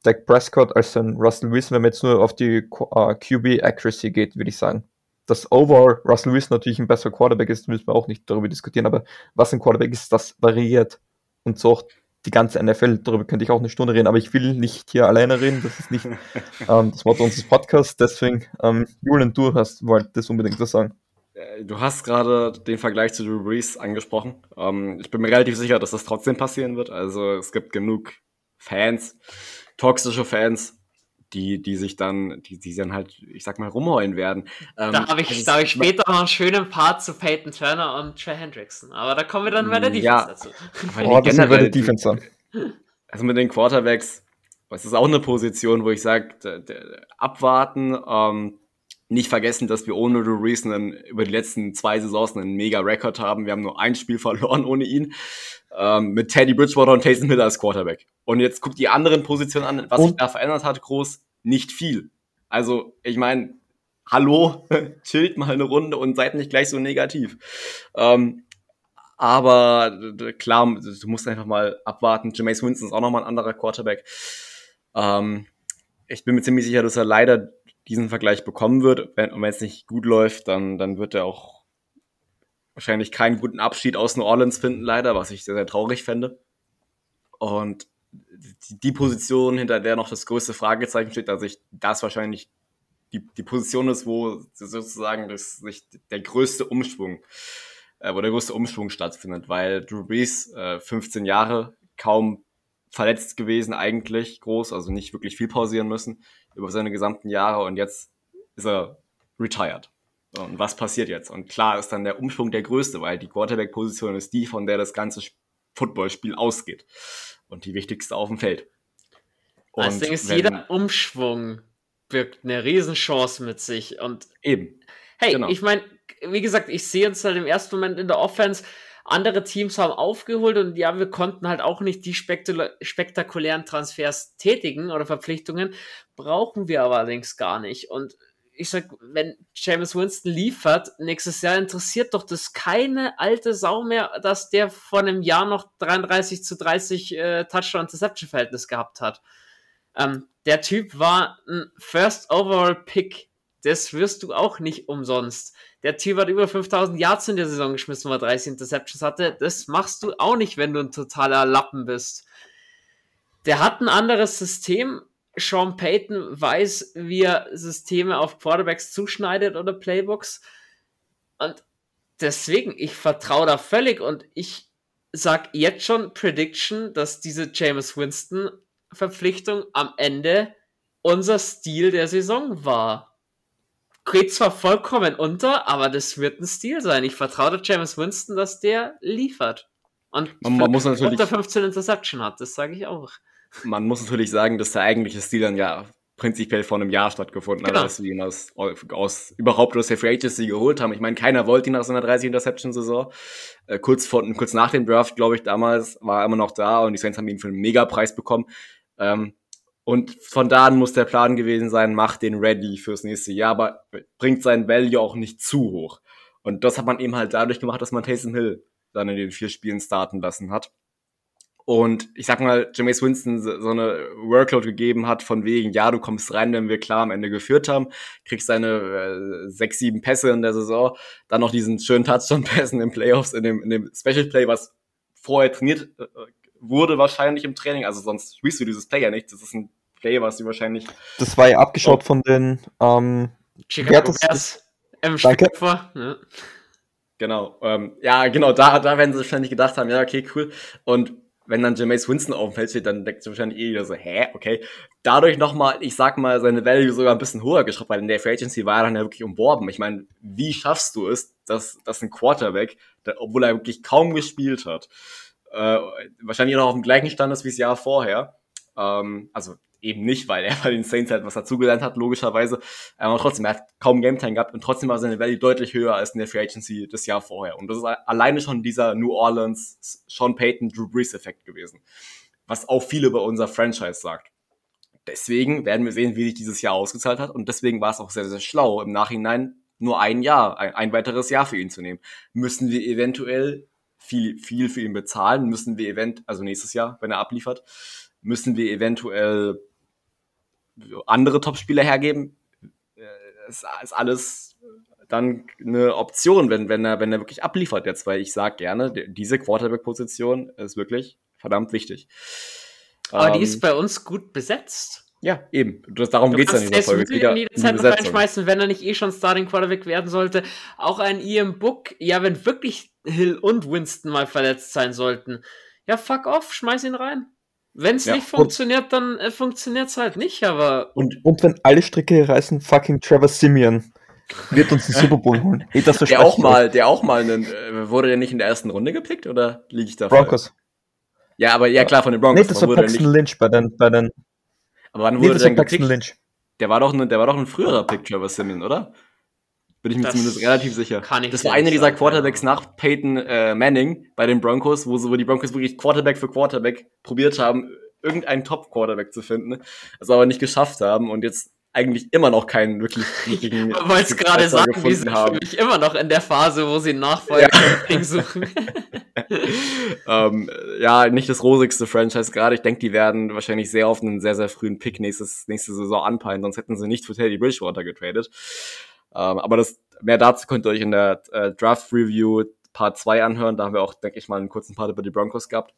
Speaker 2: Dak Prescott, als ein Russell Wilson, wenn man jetzt nur auf die uh, QB Accuracy geht, würde ich sagen. Dass overall Russell Wilson natürlich ein besserer Quarterback ist, müssen wir auch nicht darüber diskutieren, aber was ein Quarterback ist, das variiert. Und so auch die ganze NFL, darüber könnte ich auch eine Stunde reden, aber ich will nicht hier alleine reden, das ist nicht ähm, das Wort unseres Podcasts, deswegen, ähm, Julian, du hast, wolltest unbedingt was sagen.
Speaker 3: Äh, du hast gerade den Vergleich zu Drew Brees angesprochen. Ähm, ich bin mir relativ sicher, dass das trotzdem passieren wird. Also es gibt genug Fans, toxische Fans, die, die sich dann, die, die dann halt, ich sag mal, rumheulen werden.
Speaker 1: Ähm, da habe ich, da hab ich später noch einen schönen Part zu Peyton Turner und Trey Hendrickson. Aber da kommen wir dann bei der Defense ja, dazu.
Speaker 2: Oh, das bei der Defense an.
Speaker 3: Also mit den Quarterbacks, das ist auch eine Position, wo ich sage, abwarten, ähm, nicht vergessen, dass wir ohne Drew Brees über die letzten zwei Saisons einen mega Rekord haben. Wir haben nur ein Spiel verloren ohne ihn. Ähm, mit Teddy Bridgewater und Taysom Hill als Quarterback. Und jetzt guckt die anderen Positionen an, was und? sich da verändert hat, groß, nicht viel. Also, ich meine, hallo, chillt mal eine Runde und seid nicht gleich so negativ. Ähm, aber klar, du musst einfach mal abwarten. Jameis Winston ist auch nochmal ein anderer Quarterback. Ähm, ich bin mir ziemlich sicher, dass er leider diesen Vergleich bekommen wird. Wenn, und wenn es nicht gut läuft, dann, dann wird er auch wahrscheinlich keinen guten Abschied aus New Orleans finden, leider, was ich sehr, sehr traurig fände. Und die, die Position, hinter der noch das größte Fragezeichen steht, dass ich das wahrscheinlich die, die Position ist, wo sozusagen das, sich der größte Umschwung, äh, wo der größte Umschwung stattfindet, weil Drew Brees äh, 15 Jahre kaum verletzt gewesen eigentlich groß, also nicht wirklich viel pausieren müssen über seine gesamten Jahre und jetzt ist er retired. Und was passiert jetzt? Und klar ist dann der Umschwung der größte, weil die Quarterback-Position ist die, von der das ganze Footballspiel ausgeht. Und die wichtigste auf dem Feld.
Speaker 1: Und also ist, wenn, jeder Umschwung birgt eine Riesenchance mit sich. Und
Speaker 3: eben.
Speaker 1: Hey, genau. ich meine, wie gesagt, ich sehe uns halt im ersten Moment in der Offense andere Teams haben aufgeholt und ja, wir konnten halt auch nicht die spektakulären Transfers tätigen oder Verpflichtungen, brauchen wir aber allerdings gar nicht. Und ich sag, wenn James Winston liefert, nächstes Jahr interessiert doch das keine alte Sau mehr, dass der vor einem Jahr noch 33 zu 30 äh, Touchdown-Interception-Verhältnis gehabt hat. Ähm, der Typ war ein First Overall Pick. Das wirst du auch nicht umsonst. Der Typ hat über 5000 Yards in der Saison geschmissen, weil er 30 Interceptions hatte. Das machst du auch nicht, wenn du ein totaler Lappen bist. Der hat ein anderes System. Sean Payton weiß, wie er Systeme auf Quarterbacks zuschneidet oder Playbooks. Und deswegen, ich vertraue da völlig und ich sag jetzt schon Prediction, dass diese James Winston Verpflichtung am Ende unser Stil der Saison war geht zwar vollkommen unter, aber das wird ein Stil sein. Ich vertraue James Winston, dass der liefert. Und
Speaker 3: man, man muss natürlich
Speaker 1: unter 15 Interception hat, das sage ich auch.
Speaker 3: Man muss natürlich sagen, dass der eigentliche Stil dann ja prinzipiell vor einem Jahr stattgefunden genau. hat, dass wir ihn aus, aus überhaupt aus der Free Agency geholt haben. Ich meine, keiner wollte ihn nach so einer 30 Interception-Saison. Äh, kurz, vor, kurz nach dem Draft, glaube ich, damals war er immer noch da und die Saints haben ihn für einen Megapreis bekommen. Ähm, und von da an muss der Plan gewesen sein, macht den ready fürs nächste Jahr, aber bringt sein Value auch nicht zu hoch. Und das hat man eben halt dadurch gemacht, dass man Taysom Hill dann in den vier Spielen starten lassen hat. Und ich sag mal, Jameis Winston so eine Workload gegeben hat von wegen, ja, du kommst rein, wenn wir klar am Ende geführt haben, kriegst deine äh, sechs, sieben Pässe in der Saison, dann noch diesen schönen Touchdown-Pässen im Playoffs, in dem, in dem Special Play, was vorher trainiert äh, wurde wahrscheinlich im Training, also sonst spielst du dieses Play ja nicht. Das ist ein Play, was du wahrscheinlich.
Speaker 2: Das war ja abgeschaut oh. von den ähm,
Speaker 1: Chicago Bears im Danke. vor. Ja.
Speaker 3: Genau, ähm, ja, genau, da, da werden sie wahrscheinlich gedacht haben, ja, okay, cool. Und wenn dann Jameis Winston auf dem Feld steht, dann denkt sich wahrscheinlich eh wieder so, hä, okay. Dadurch nochmal, ich sag mal, seine Value sogar ein bisschen höher geschraubt, weil in der Free Agency war er dann ja wirklich umworben. Ich meine, wie schaffst du es, dass, dass ein Quarterback, der, obwohl er wirklich kaum gespielt hat, äh, wahrscheinlich noch auf dem gleichen Stand ist wie das Jahr vorher, ähm, also eben nicht, weil er bei den Saints halt was dazugelernt hat, logischerweise. Aber trotzdem, er hat kaum Gametime gehabt und trotzdem war seine Value deutlich höher als in der Free Agency das Jahr vorher. Und das ist alleine schon dieser New Orleans Sean Payton Drew Brees Effekt gewesen. Was auch viel über unser Franchise sagt. Deswegen werden wir sehen, wie sich dieses Jahr ausgezahlt hat. Und deswegen war es auch sehr, sehr schlau, im Nachhinein nur ein Jahr, ein, ein weiteres Jahr für ihn zu nehmen. Müssen wir eventuell viel, viel für ihn bezahlen? Müssen wir event, also nächstes Jahr, wenn er abliefert, müssen wir eventuell andere Top-Spieler hergeben, äh, ist, ist alles dann eine Option, wenn, wenn, er, wenn er wirklich abliefert jetzt, weil ich sage gerne, diese Quarterback-Position ist wirklich verdammt wichtig.
Speaker 1: Aber ähm, die ist bei uns gut besetzt.
Speaker 3: Ja, eben. Das, darum geht es ja
Speaker 1: in dieser Folge. Wieder in die Zeit noch reinschmeißen, wenn er nicht eh schon Starting Quarterback werden sollte. Auch ein Ian Book, ja, wenn wirklich Hill und Winston mal verletzt sein sollten. Ja, fuck off, schmeiß ihn rein. Wenn es ja, nicht funktioniert, dann äh, funktioniert es halt nicht, aber.
Speaker 2: Und, und wenn alle Stricke reißen, fucking Trevor Simeon wird uns den Super Bowl holen.
Speaker 3: Hey, das der auch mal, der auch mal einen, äh, wurde der nicht in der ersten Runde gepickt oder liege ich da
Speaker 2: Broncos.
Speaker 3: Ja, aber ja klar von den Broncos.
Speaker 2: Nee, das war Paxton Lynch bei den, bei den.
Speaker 3: Aber wann wurde nee, das der denn Lynch. Der war doch, ne, der war doch ein früherer Pick, Trevor Simeon, oder? Bin ich mir das zumindest relativ sicher. Kann ich das war einer dieser Quarterbacks nach Peyton äh, Manning bei den Broncos, wo, so, wo die Broncos wirklich Quarterback für Quarterback probiert haben, irgendeinen Top-Quarterback zu finden, das aber nicht geschafft haben und jetzt eigentlich immer noch keinen wirklich
Speaker 1: richtigen. Ich wollte gerade sagen, die sind haben. für mich immer noch in der Phase, wo sie einen Nachfolger ja. suchen.
Speaker 3: ähm, ja, nicht das rosigste Franchise gerade. Ich denke, die werden wahrscheinlich sehr auf einen sehr, sehr frühen Pick nächstes, nächste Saison anpeilen, sonst hätten sie nicht für Teddy Bridgewater getradet. Ähm, aber das, mehr dazu könnt ihr euch in der äh, Draft Review Part 2 anhören. Da haben wir auch, denke ich mal, einen kurzen Part über die Broncos gehabt.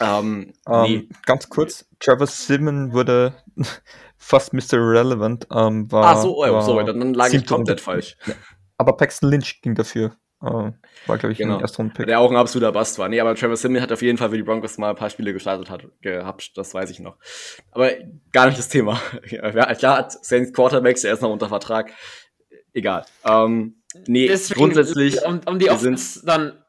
Speaker 2: Ähm, ähm, nee. Ganz kurz, Travis Simon wurde fast Mr. Relevant. Ähm, war,
Speaker 3: ah, so, oh, so, dann lag ich komplett falsch.
Speaker 2: Aber Paxton Lynch ging dafür. Äh, war, glaube ich,
Speaker 3: genau. ein erster Pick. Der auch ein absoluter Bast war. Nee, aber Travis Simon hat auf jeden Fall für die Broncos mal ein paar Spiele gestartet hat, gehabt, das weiß ich noch. Aber gar nicht das Thema. ja, klar hat Saints Quarterbacks, er ist noch unter Vertrag egal. Ähm, nee, Deswegen, grundsätzlich.
Speaker 1: Um, um die Offense dann.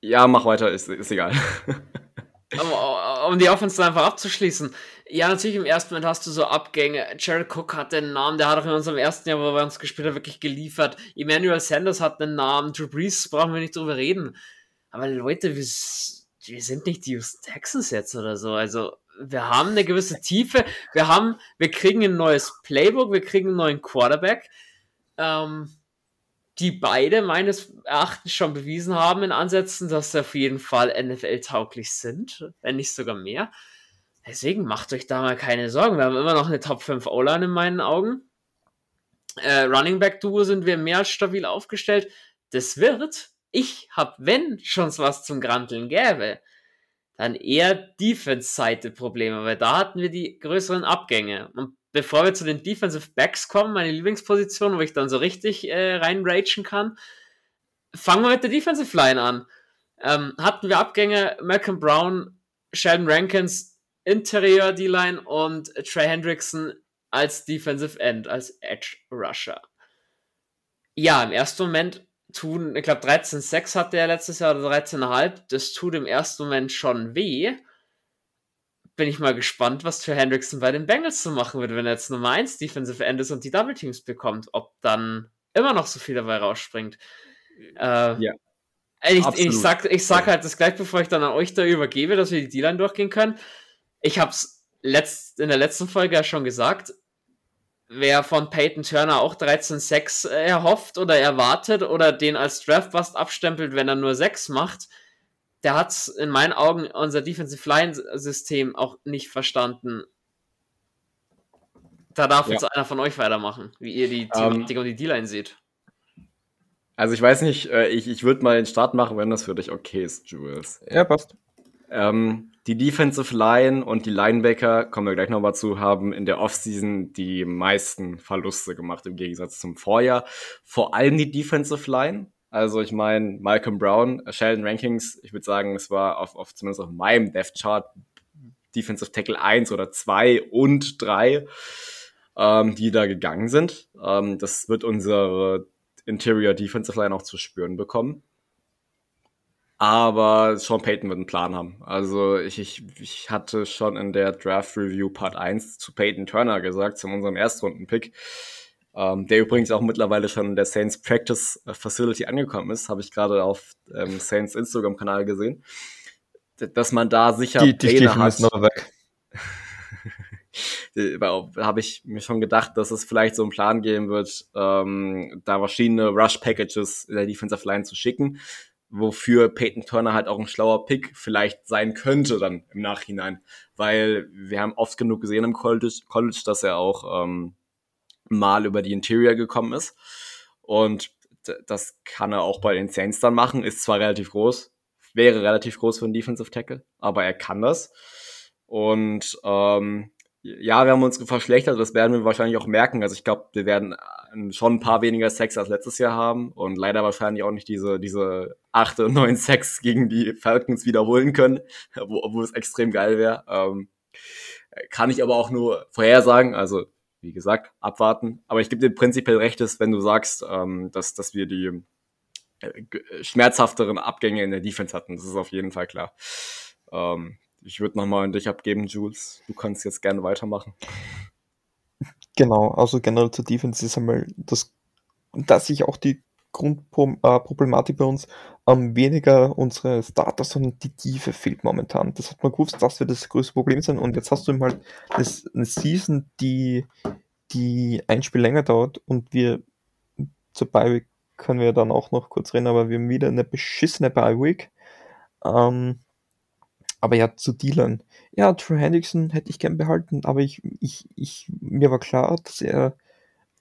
Speaker 3: Ja, mach weiter, ist, ist egal.
Speaker 1: um, um, die Offense dann einfach abzuschließen. Ja, natürlich im ersten Moment hast du so Abgänge. Jared Cook hat den Namen, der hat auch in unserem ersten Jahr, wo wir uns gespielt haben, wirklich geliefert. Emmanuel Sanders hat einen Namen. Drew Brees brauchen wir nicht drüber reden. Aber Leute, wir, wir sind nicht die Houston Texans jetzt oder so. Also, wir haben eine gewisse Tiefe. Wir haben, wir kriegen ein neues Playbook, wir kriegen einen neuen Quarterback ähm, die beide meines Erachtens schon bewiesen haben in Ansätzen, dass sie auf jeden Fall NFL-tauglich sind, wenn nicht sogar mehr. Deswegen macht euch da mal keine Sorgen. Wir haben immer noch eine Top 5 O-Line in meinen Augen. Äh, Running Back Duo sind wir mehr als stabil aufgestellt. Das wird, ich habe, wenn schon was zum Granteln gäbe, dann eher Defense-Seite Probleme, weil da hatten wir die größeren Abgänge. Und bevor wir zu den Defensive Backs kommen, meine Lieblingsposition, wo ich dann so richtig äh, reinragen kann, fangen wir mit der Defensive Line an. Ähm, hatten wir Abgänge Malcolm Brown, Sheldon Rankins, Interior D-Line und Trey Hendrickson als Defensive End, als Edge Rusher. Ja, im ersten Moment tun, ich glaube 13,6 hatte er letztes Jahr oder 13,5, das tut im ersten Moment schon weh bin ich mal gespannt, was für Hendrickson bei den Bengals zu machen wird, wenn er jetzt Nummer 1 Defensive End ist und die Double Teams bekommt, ob dann immer noch so viel dabei rausspringt. Äh, ja. Ich, ich, sag, ich sag halt das gleich, bevor ich dann an euch da übergebe, dass wir die D-Line durchgehen können. Ich hab's letzt, in der letzten Folge ja schon gesagt, wer von Peyton Turner auch 13-6 erhofft oder erwartet oder den als Draftbust abstempelt, wenn er nur 6 macht, der hat in meinen Augen unser Defensive Line System auch nicht verstanden. Da darf ja. jetzt einer von euch weitermachen, wie ihr die ähm, Thematik um, und die D-Line seht.
Speaker 3: Also ich weiß nicht, äh, ich, ich würde mal den Start machen, wenn das für dich okay ist, Jules.
Speaker 2: Ja, passt.
Speaker 3: Ähm, die Defensive Line und die Linebacker, kommen wir gleich nochmal zu, haben in der Offseason die meisten Verluste gemacht im Gegensatz zum Vorjahr. Vor allem die Defensive Line Also ich meine, Malcolm Brown, Sheldon Rankings, ich würde sagen, es war auf, auf zumindest auf meinem Death Chart Defensive Tackle 1 oder 2 und 3, ähm, die da gegangen sind. Ähm, das wird unsere Interior Defensive Line auch zu spüren bekommen. Aber Sean Payton wird einen Plan haben. Also ich, ich, ich hatte schon in der Draft Review Part 1 zu Peyton Turner gesagt, zu unserem Erstrunden-Pick, ähm, der übrigens auch mittlerweile schon in der Saints Practice Facility angekommen ist, habe ich gerade auf ähm, Saints Instagram-Kanal gesehen, dass man da sicher
Speaker 2: die, die Pläne hat. Noch weg.
Speaker 3: habe ich mir schon gedacht, dass es vielleicht so einen Plan geben wird, ähm, da verschiedene Rush-Packages in der Defensive Line zu schicken, wofür Peyton Turner halt auch ein schlauer Pick vielleicht sein könnte dann im Nachhinein, weil wir haben oft genug gesehen im College, College dass er auch ähm, mal über die Interior gekommen ist. Und das kann er auch bei den Saints dann machen. Ist zwar relativ groß, wäre relativ groß für einen Defensive Tackle, aber er kann das. Und ähm, ja, wir haben uns verschlechtert, das werden wir wahrscheinlich auch merken. Also ich glaube, wir werden äh, schon ein paar weniger Sex als letztes Jahr haben und leider wahrscheinlich auch nicht diese, diese acht und neun Sex gegen die Falcons wiederholen können, wo, wo es extrem geil wäre. Ähm, kann ich aber auch nur vorhersagen. Also wie gesagt, abwarten. Aber ich gebe dir prinzipiell recht, wenn du sagst, ähm, dass, dass wir die äh, schmerzhafteren Abgänge in der Defense hatten. Das ist auf jeden Fall klar. Ähm, ich würde nochmal an dich abgeben, Jules. Du kannst jetzt gerne weitermachen.
Speaker 2: Genau, also generell zur Defense ist einmal das, dass sich auch die Grundproblematik bei uns ähm, weniger unsere Starter, sondern die Tiefe fehlt momentan. Das hat man gewusst, dass wir das größte Problem sind. Und jetzt hast du eben halt das, eine Season, die, die ein Spiel länger dauert und wir zur Bye können wir dann auch noch kurz reden, aber wir haben wieder eine beschissene Bye Week. Ähm, aber ja, zu Dealern. Ja, True Hendrickson hätte ich gern behalten, aber ich, ich, ich, mir war klar, dass er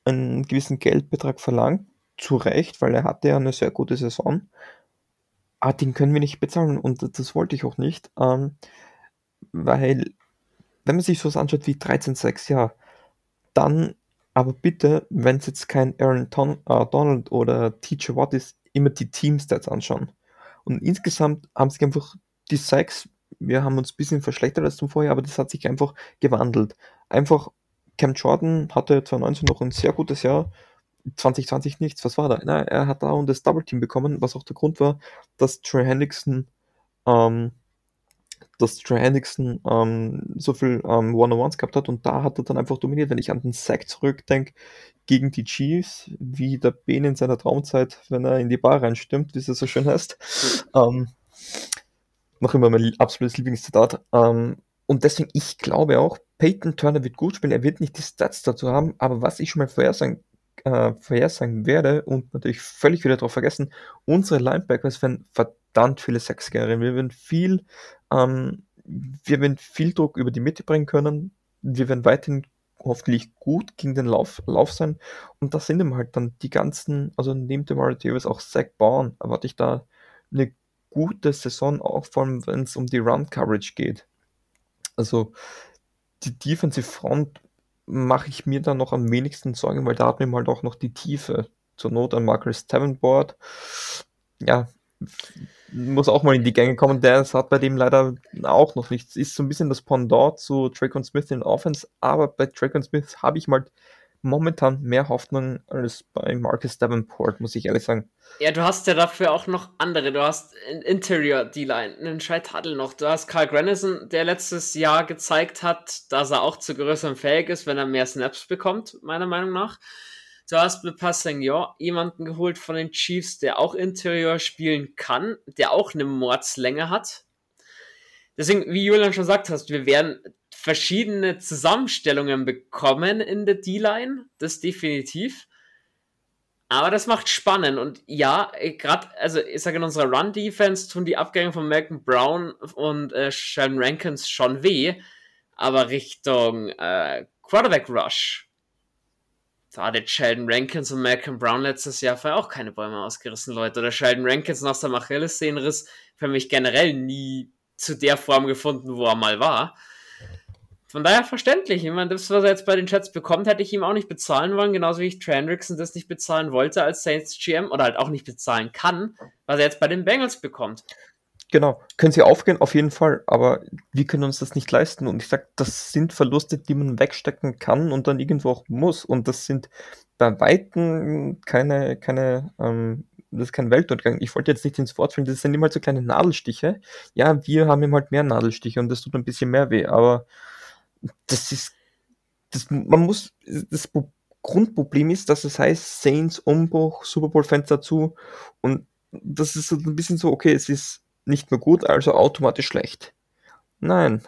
Speaker 2: einen gewissen Geldbetrag verlangt zu Recht, weil er hatte ja eine sehr gute Saison. Aber den können wir nicht bezahlen und das wollte ich auch nicht, ähm, weil wenn man sich sowas anschaut wie 13,6, ja, dann aber bitte, wenn es jetzt kein Aaron Ton äh, Donald oder Teacher Watt ist, immer die Teamstats anschauen. Und insgesamt haben sich einfach die Sacks, wir haben uns ein bisschen verschlechtert als zum Vorjahr, aber das hat sich einfach gewandelt. Einfach, Cam Jordan hatte 2019 noch ein sehr gutes Jahr 2020 nichts. Was war da? Na, er hat da und das Double Team bekommen, was auch der Grund war, dass Trey Hendrickson, ähm, dass Trey Hendrickson ähm, so viel ähm, One-on-Ones gehabt hat und da hat er dann einfach dominiert. Wenn ich an den Sack zurückdenke gegen die Chiefs, wie der Ben in seiner Traumzeit, wenn er in die Bar reinstimmt, wie es so schön heißt. ähm, noch immer mein absolutes Lieblingszitat. Ähm, und deswegen, ich glaube auch, Peyton Turner wird gut spielen. Er wird nicht die Stats dazu haben, aber was ich schon mal vorhersagen äh, vorhersagen werde und natürlich völlig wieder darauf vergessen, unsere Linebackers werden verdammt viele Sacks generieren. Wir werden viel, ähm, wir werden viel Druck über die Mitte bringen können. Wir werden weiterhin hoffentlich gut gegen den Lauf, Lauf sein. Und das sind eben halt dann die ganzen, also neben dem Davis auch Zach Bourne, erwarte ich da eine gute Saison, auch vor allem wenn es um die Run Coverage geht. Also die Defensive Front mache ich mir dann noch am wenigsten Sorgen, weil da hat mir halt auch noch die Tiefe. Zur Not ein Marcus Tavenboard. Ja, muss auch mal in die Gänge kommen. Der hat bei dem leider auch noch nichts. Ist so ein bisschen das Pendant zu Drake Smith in Offense, aber bei Drake Smith habe ich mal momentan mehr Hoffnung als bei Marcus Davenport, muss ich ehrlich sagen.
Speaker 1: Ja, du hast ja dafür auch noch andere. Du hast in Interior D-Line, einen Shai Tuttle noch. Du hast Carl Granison, der letztes Jahr gezeigt hat, dass er auch zu größerem fähig ist, wenn er mehr Snaps bekommt, meiner Meinung nach. Du hast mit Passagnon jemanden geholt von den Chiefs, der auch Interior spielen kann, der auch eine Mordslänge hat. Deswegen, wie Julian schon gesagt hast, wir werden verschiedene Zusammenstellungen bekommen in der D-Line, das definitiv. Aber das macht spannend und ja, gerade, also ich sage in unserer Run-Defense tun die Abgänge von Malcolm Brown und äh, Sheldon Rankins schon weh, aber Richtung äh, Quarterback Rush, da hatte Sheldon Rankins und Malcolm Brown letztes Jahr vorher auch keine Bäume ausgerissen, Leute. Oder Sheldon Rankins nach seinem Achillessehnenriss für mich generell nie zu der Form gefunden, wo er mal war. Von daher verständlich. Ich meine, das, was er jetzt bei den Chats bekommt, hätte ich ihm auch nicht bezahlen wollen, genauso wie ich Trandrickson das nicht bezahlen wollte als Saints GM oder halt auch nicht bezahlen kann, was er jetzt bei den Bengals bekommt.
Speaker 2: Genau, können sie aufgehen, auf jeden Fall, aber wir können uns das nicht leisten und ich sag, das sind Verluste, die man wegstecken kann und dann irgendwo auch muss und das sind bei Weitem keine, keine, ähm, das ist kein Weltuntergang. Ich wollte jetzt nicht ins Wort fallen, das sind immer halt so kleine Nadelstiche. Ja, wir haben immer halt mehr Nadelstiche und das tut ein bisschen mehr weh, aber das ist, das, man muss, das Grundproblem ist, dass es heißt Saints, Umbruch, Super Bowl-Fans dazu und das ist so ein bisschen so, okay, es ist nicht mehr gut, also automatisch schlecht. Nein.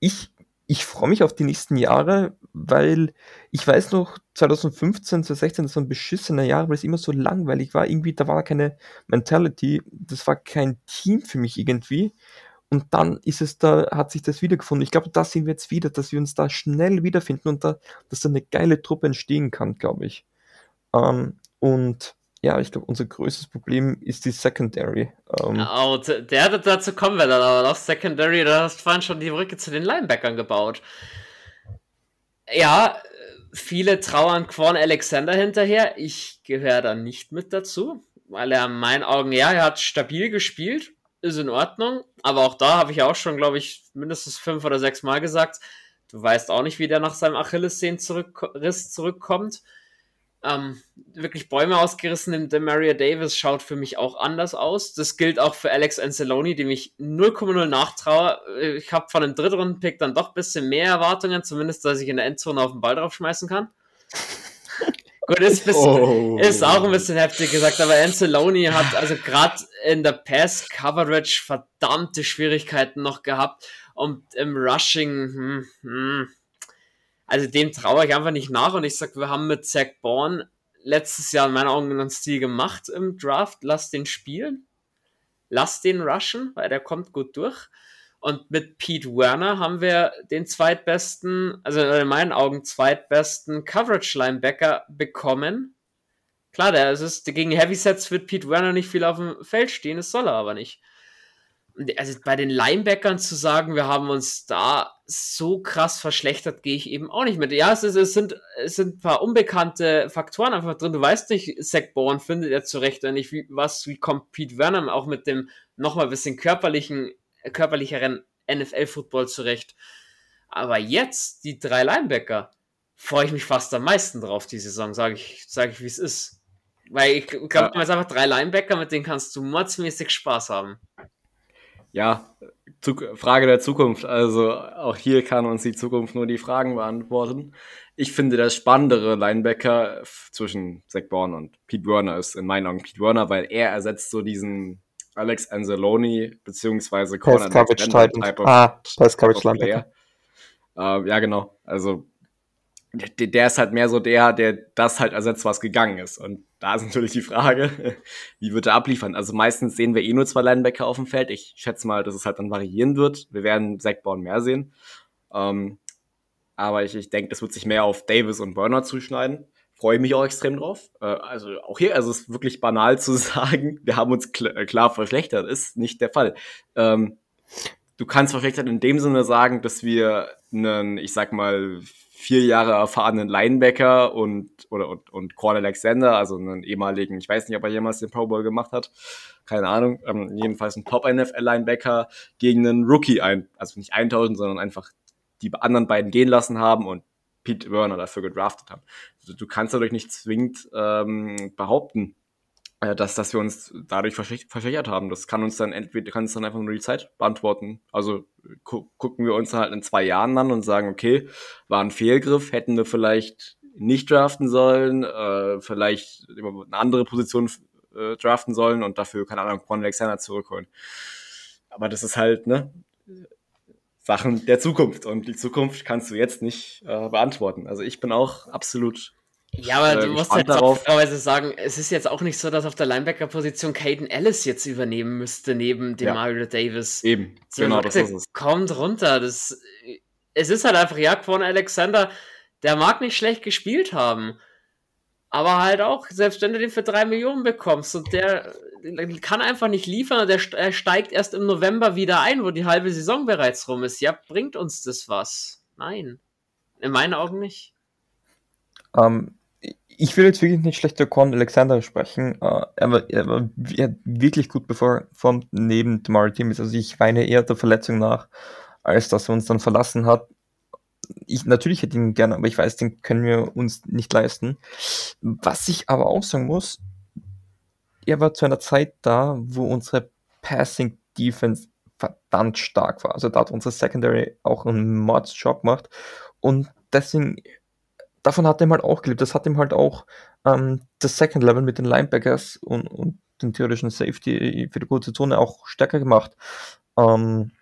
Speaker 2: Ich, ich freue mich auf die nächsten Jahre, weil ich weiß noch, 2015, 2016, das war ein beschissener Jahr, weil es immer so langweilig war. Irgendwie, da war keine Mentality, das war kein Team für mich irgendwie. Und dann ist es da, hat sich das wiedergefunden. Ich glaube, da sehen wir jetzt wieder, dass wir uns da schnell wiederfinden und da, dass da eine geile Truppe entstehen kann, glaube ich. Ähm, und ja, ich glaube, unser größtes Problem ist die Secondary.
Speaker 1: Ähm, oh, der, dazu kommen wir dann aber noch. Secondary, da hast vorhin schon die Brücke zu den Linebackern gebaut. Ja, viele trauern Quan Alexander hinterher. Ich gehöre da nicht mit dazu, weil er in meinen Augen, ja, er hat stabil gespielt, ist in Ordnung. Aber auch da habe ich auch schon, glaube ich, mindestens fünf oder sechs Mal gesagt, du weißt auch nicht, wie der nach seinem Achillessehnenriss zurück, zurückkommt. Ähm, wirklich Bäume ausgerissen. Der Maria Davis schaut für mich auch anders aus. Das gilt auch für Alex Anceloni, dem ich 0,0 nachtraue. Ich habe von dem Drittrunden-Pick dann doch ein bisschen mehr Erwartungen, zumindest, dass ich in der Endzone auf den Ball drauf schmeißen kann. Gut, ist, bisschen, oh. ist auch ein bisschen heftig gesagt, aber Anceloni hat also gerade in der Pass-Coverage verdammte Schwierigkeiten noch gehabt und im Rushing, hm, hm, also dem traue ich einfach nicht nach und ich sag, wir haben mit Zach Bourne letztes Jahr in meinen Augen einen Stil gemacht im Draft. Lass den spielen. Lass den rushen, weil der kommt gut durch. Und mit Pete Werner haben wir den zweitbesten, also in meinen Augen zweitbesten Coverage-Linebacker bekommen. Klar, der ist, gegen Heavysets wird Pete Werner nicht viel auf dem Feld stehen, das soll er aber nicht also bei den Linebackern zu sagen, wir haben uns da so krass verschlechtert, gehe ich eben auch nicht mit. Ja, es, ist, es, sind, es sind ein paar unbekannte Faktoren einfach drin. Du weißt nicht, Zach Bourne findet er zurecht oder nicht, wie, was, wie kommt Pete Vernon auch mit dem nochmal ein bisschen körperlichen, körperlicheren NFL-Football zurecht. Aber jetzt, die drei Linebacker, freue ich mich fast am meisten drauf, die Saison, sage ich, sag ich wie es ist. Weil ich glaube, ja. du hast einfach drei Linebacker, mit denen kannst du mordsmäßig Spaß haben
Speaker 3: ja, Frage der Zukunft. Also auch hier kann uns die Zukunft nur die Fragen beantworten. Ich finde, der spannendere Linebacker zwischen Zach Bourne und Pete Werner ist in meinen Augen Pete Werner, weil er ersetzt so diesen Alex Anzalone beziehungsweise
Speaker 2: Pass Coverage Type Ah, Pass Coverage Linebacker.
Speaker 3: Ja, genau. Also der, der ist halt mehr so der, der das halt ersetzt, was gegangen ist. Und da ist natürlich die Frage, wie wird er abliefern? Also meistens sehen wir eh nur zwei Linebacker auf dem Feld. Ich schätze mal, dass es halt dann variieren wird. Wir werden Zach Bourne mehr sehen. Ähm, aber ich, ich denke, das wird sich mehr auf Davis und Burner zuschneiden. Freue mich auch extrem drauf. Äh, also auch hier, also es ist wirklich banal zu sagen, wir haben uns kl klar verschlechtert. Ist nicht der Fall. Ähm, du kannst verschlechtert in dem Sinne sagen, dass wir einen, ich sag mal, vier Jahre erfahrenen Linebacker und, oder, und, und Corn Alexander, also einen ehemaligen, ich weiß nicht, ob er jemals den Pro Bowl gemacht hat, keine Ahnung, ähm, jedenfalls ein Top-NFL-Linebacker gegen einen Rookie ein, also nicht eintauschen, sondern einfach die anderen beiden gehen lassen haben und Pete Werner dafür gedraftet haben. Also du kannst dadurch nicht zwingend ähm, behaupten, äh, dass, dass wir uns dadurch verschlechtert haben. Das kann uns dann entweder kann uns dann einfach nur die Zeit beantworten. Also gu gucken wir uns halt in zwei Jahren an und sagen, okay, war ein Fehlgriff, hätten wir vielleicht nicht draften sollen, äh, vielleicht eine andere Position äh, draften sollen und dafür, keine Ahnung, Quan Alexander zurückholen. Aber das ist halt, ne, Sachen der Zukunft und die Zukunft kannst du jetzt nicht äh, beantworten. Also ich bin auch absolut
Speaker 1: ja, aber äh, du musst halt auch sagen, es ist jetzt auch nicht so, dass auf der Linebacker-Position Caden Ellis jetzt übernehmen müsste, neben dem ja. Mario Davis.
Speaker 3: Eben,
Speaker 1: so, genau, Leute, das ist es. Kommt runter. Das, es ist halt einfach, ja, Quan Alexander, der mag nicht schlecht gespielt haben. Aber halt auch, selbst wenn du den für drei Millionen bekommst und der, kann einfach nicht liefern. Der er steigt erst im November wieder ein, wo die halbe Saison bereits rum ist. Ja, bringt uns das was? Nein. In meinen Augen nicht.
Speaker 2: Ähm, ich will jetzt wirklich nicht schlecht über Con Alexander sprechen. Uh, er, war, er war wirklich gut performt neben Tamari Timmins. Also ich weine eher der Verletzung nach, als dass er uns dann verlassen hat. Ich, natürlich hätte ihn gerne, aber ich weiß, den können wir uns nicht leisten. Was ich aber auch sagen muss, er war zu einer Zeit da, wo unsere Passing Defense verdammt stark war. Also da hat unsere Secondary auch einen Mordsjob gemacht und deswegen davon hat er halt auch gelebt. Das hat ihm halt auch ähm, das Second Level mit den Linebackers und, und den theoretischen Safety für die kurze Zone auch stärker gemacht. Ähm,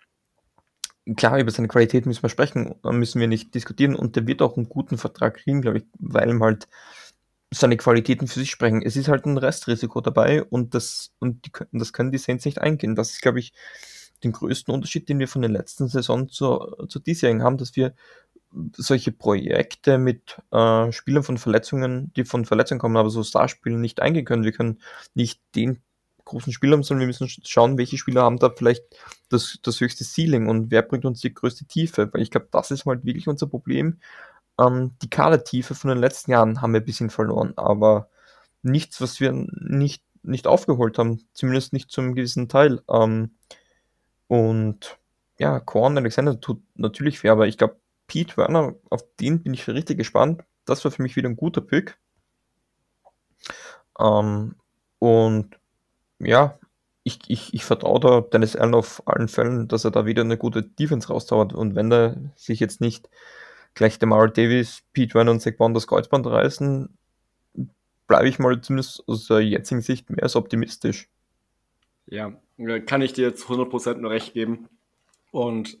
Speaker 2: klar, über seine Qualität müssen wir sprechen, müssen wir nicht diskutieren und der wird auch einen guten Vertrag kriegen, glaube ich, weil ihm halt seine Qualitäten für sich sprechen. Es ist halt ein Restrisiko dabei und das, und die, das können die Saints nicht eingehen. Das ist, glaube ich, den größten Unterschied, den wir von der letzten Saison zur, zur diesjährigen haben, dass wir solche Projekte mit äh, Spielern von Verletzungen, die von Verletzungen kommen, aber so Starspielen nicht eingehen können. Wir können nicht den großen haben, sondern wir müssen schauen, welche Spieler haben da vielleicht das, das höchste Ceiling und wer bringt uns die größte Tiefe. Weil ich glaube, das ist halt wirklich unser Problem. Ähm, die Kadertiefe von den letzten Jahren haben wir ein bisschen verloren, aber nichts, was wir nicht, nicht aufgeholt haben, zumindest nicht zum gewissen Teil. Ähm, und ja, Korn Alexander tut natürlich fair, aber ich glaube, Pete Werner, auf den bin ich richtig gespannt. Das war für mich wieder ein guter Pick. Ähm, und ja, ich, ich, ich vertraue da Dennis Allen auf allen Fällen, dass er da wieder eine gute Defense rauszaubert. Und wenn er sich jetzt nicht gleich der Mara Davis, Pete Werner und Zach Bond das Kreuzband reißen, bleibe ich mal zumindest aus der jetzigen Sicht mehr als optimistisch.
Speaker 3: Ja, kann ich dir jetzt 100% nur recht geben. Und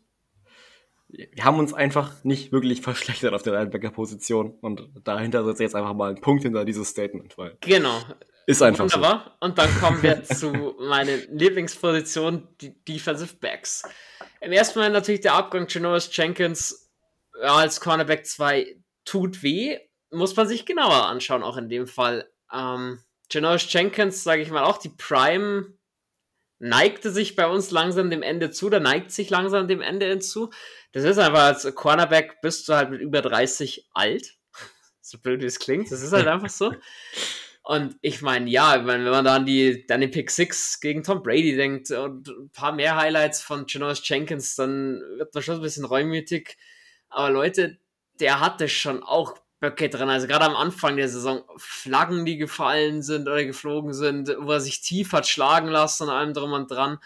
Speaker 3: wir haben uns einfach nicht wirklich verschlechtert auf der Linebacker-Position. Und dahinter setze ich jetzt einfach mal einen Punkt hinter dieses Statement. Weil
Speaker 1: genau.
Speaker 3: Ist einfach Wunderbar.
Speaker 1: So. Und dann kommen wir zu meiner Lieblingsposition, die Defensive Backs. Im ersten Mal natürlich der Abgang Janoris Jenkins ja, als Cornerback 2 tut weh. Muss man sich genauer anschauen, auch in dem Fall. Ähm, Janoris Jenkins, sage ich mal, auch die Prime neigte sich bei uns langsam dem Ende zu, da neigt sich langsam dem Ende hinzu. Das ist einfach als Cornerback bist du halt mit über 30 alt. so blöd wie es klingt, das ist halt einfach so. Und ich meine, ja, ich mein, wenn man da an die, an den Pick 6 gegen Tom Brady denkt und ein paar mehr Highlights von Janoris Jenkins, dann wird man schon ein bisschen reumütig. Aber Leute, der hatte schon auch Böcke drin. Also gerade am Anfang der Saison Flaggen, die gefallen sind oder geflogen sind, wo er sich tief hat schlagen lassen und allem drum und dran.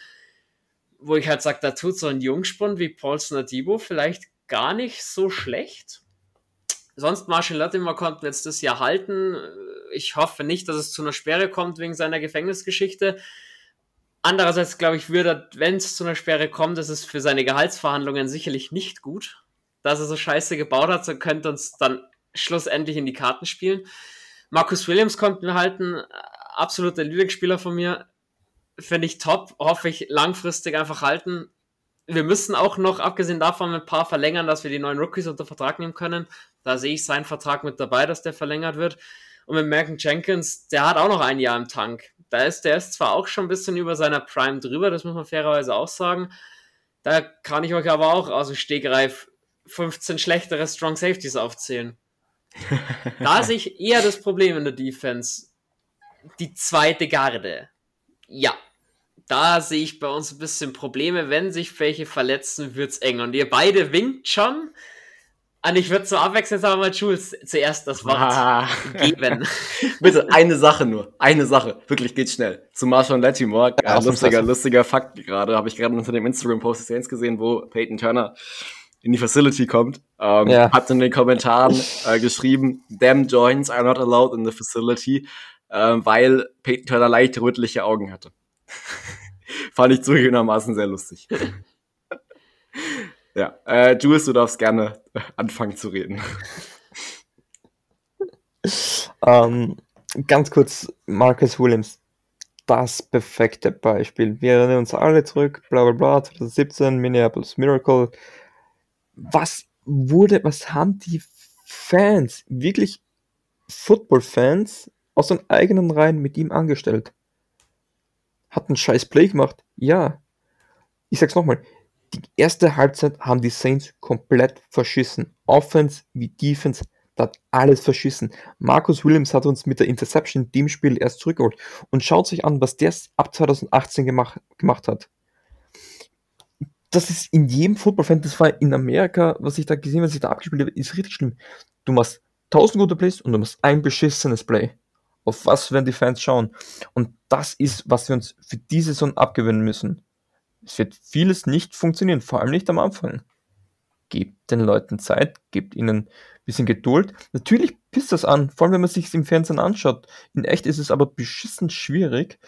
Speaker 1: Wo ich halt sage, da tut so ein Jungspund wie Paulson Adibo vielleicht gar nicht so schlecht. Sonst Marshall Latimer konnten das Jahr halten. Ich hoffe nicht, dass es zu einer Sperre kommt wegen seiner Gefängnisgeschichte. Andererseits glaube ich, würde, wenn es zu einer Sperre kommt, ist es für seine Gehaltsverhandlungen sicherlich nicht gut, dass er so scheiße gebaut hat. So könnte uns dann schlussendlich in die Karten spielen. Marcus Williams konnten wir halten, absoluter Lieblingsspieler von mir. Finde ich top, hoffe ich langfristig einfach halten. Wir müssen auch noch, abgesehen davon, ein paar verlängern, dass wir die neuen Rookies unter Vertrag nehmen können. Da sehe ich seinen Vertrag mit dabei, dass der verlängert wird. Und mit Malcolm Jenkins, der hat auch noch ein Jahr im Tank. Da ist, der ist zwar auch schon ein bisschen über seiner Prime drüber, das muss man fairerweise auch sagen. Da kann ich euch aber auch aus dem Stegreif 15 schlechtere Strong Safeties aufzählen. da sehe ich eher das Problem in der Defense. Die zweite Garde. Ja. Da sehe ich bei uns ein bisschen Probleme. Wenn sich welche verletzen, wird es eng. Und ihr beide winkt schon. Und ich würde so abwechselnd sagen, mal Jules zuerst das Wort ah. geben.
Speaker 3: Bitte, eine Sache nur. Eine Sache. Wirklich, geht schnell. Zu Marshall Latimore. Ja, lustiger, lustiger Fakt gerade. Habe ich gerade unter dem Instagram-Post des gesehen, wo Peyton Turner in die Facility kommt, ähm, ja. hat in den Kommentaren äh, geschrieben, damn joints are not allowed in the facility, äh, weil Peyton Turner leicht rötliche Augen hatte. Fand ich zugegebenermaßen sehr lustig. Ja, äh, Jules, du darfst gerne anfangen zu reden.
Speaker 2: ähm, ganz kurz, Marcus Williams, das perfekte Beispiel. Wir erinnern uns alle zurück, bla bla bla, 2017, Minneapolis Miracle, was wurde, was haben die Fans, wirklich Football-Fans aus den eigenen Reihen mit ihm angestellt? hat einen scheiß Play gemacht. Ja. Ich sag's nochmal. Die erste Halbzeit haben die Saints komplett verschissen. Offense wie Defense, da hat alles verschissen. Marcus Williams hat uns mit der Interception in dem Spiel erst zurückgeholt. Und schaut sich an, was der ab 2018 gemacht, gemacht hat. Das ist in jedem Football-Fan, das war in Amerika, was ich da gesehen was ich da abgespielt habe, ist richtig schlimm. Du machst 1000 gute Plays und du machst ein beschissenes Play. Auf was werden die Fans schauen? Und das ist, was wir uns für diese Saison abgewöhnen müssen. Es wird vieles nicht funktionieren, vor allem nicht am Anfang. Gebt den Leuten Zeit, gebt ihnen ein bisschen Geduld. Natürlich pisst das an, vor allem wenn man sich im Fernsehen anschaut. In echt ist es aber beschissen schwierig.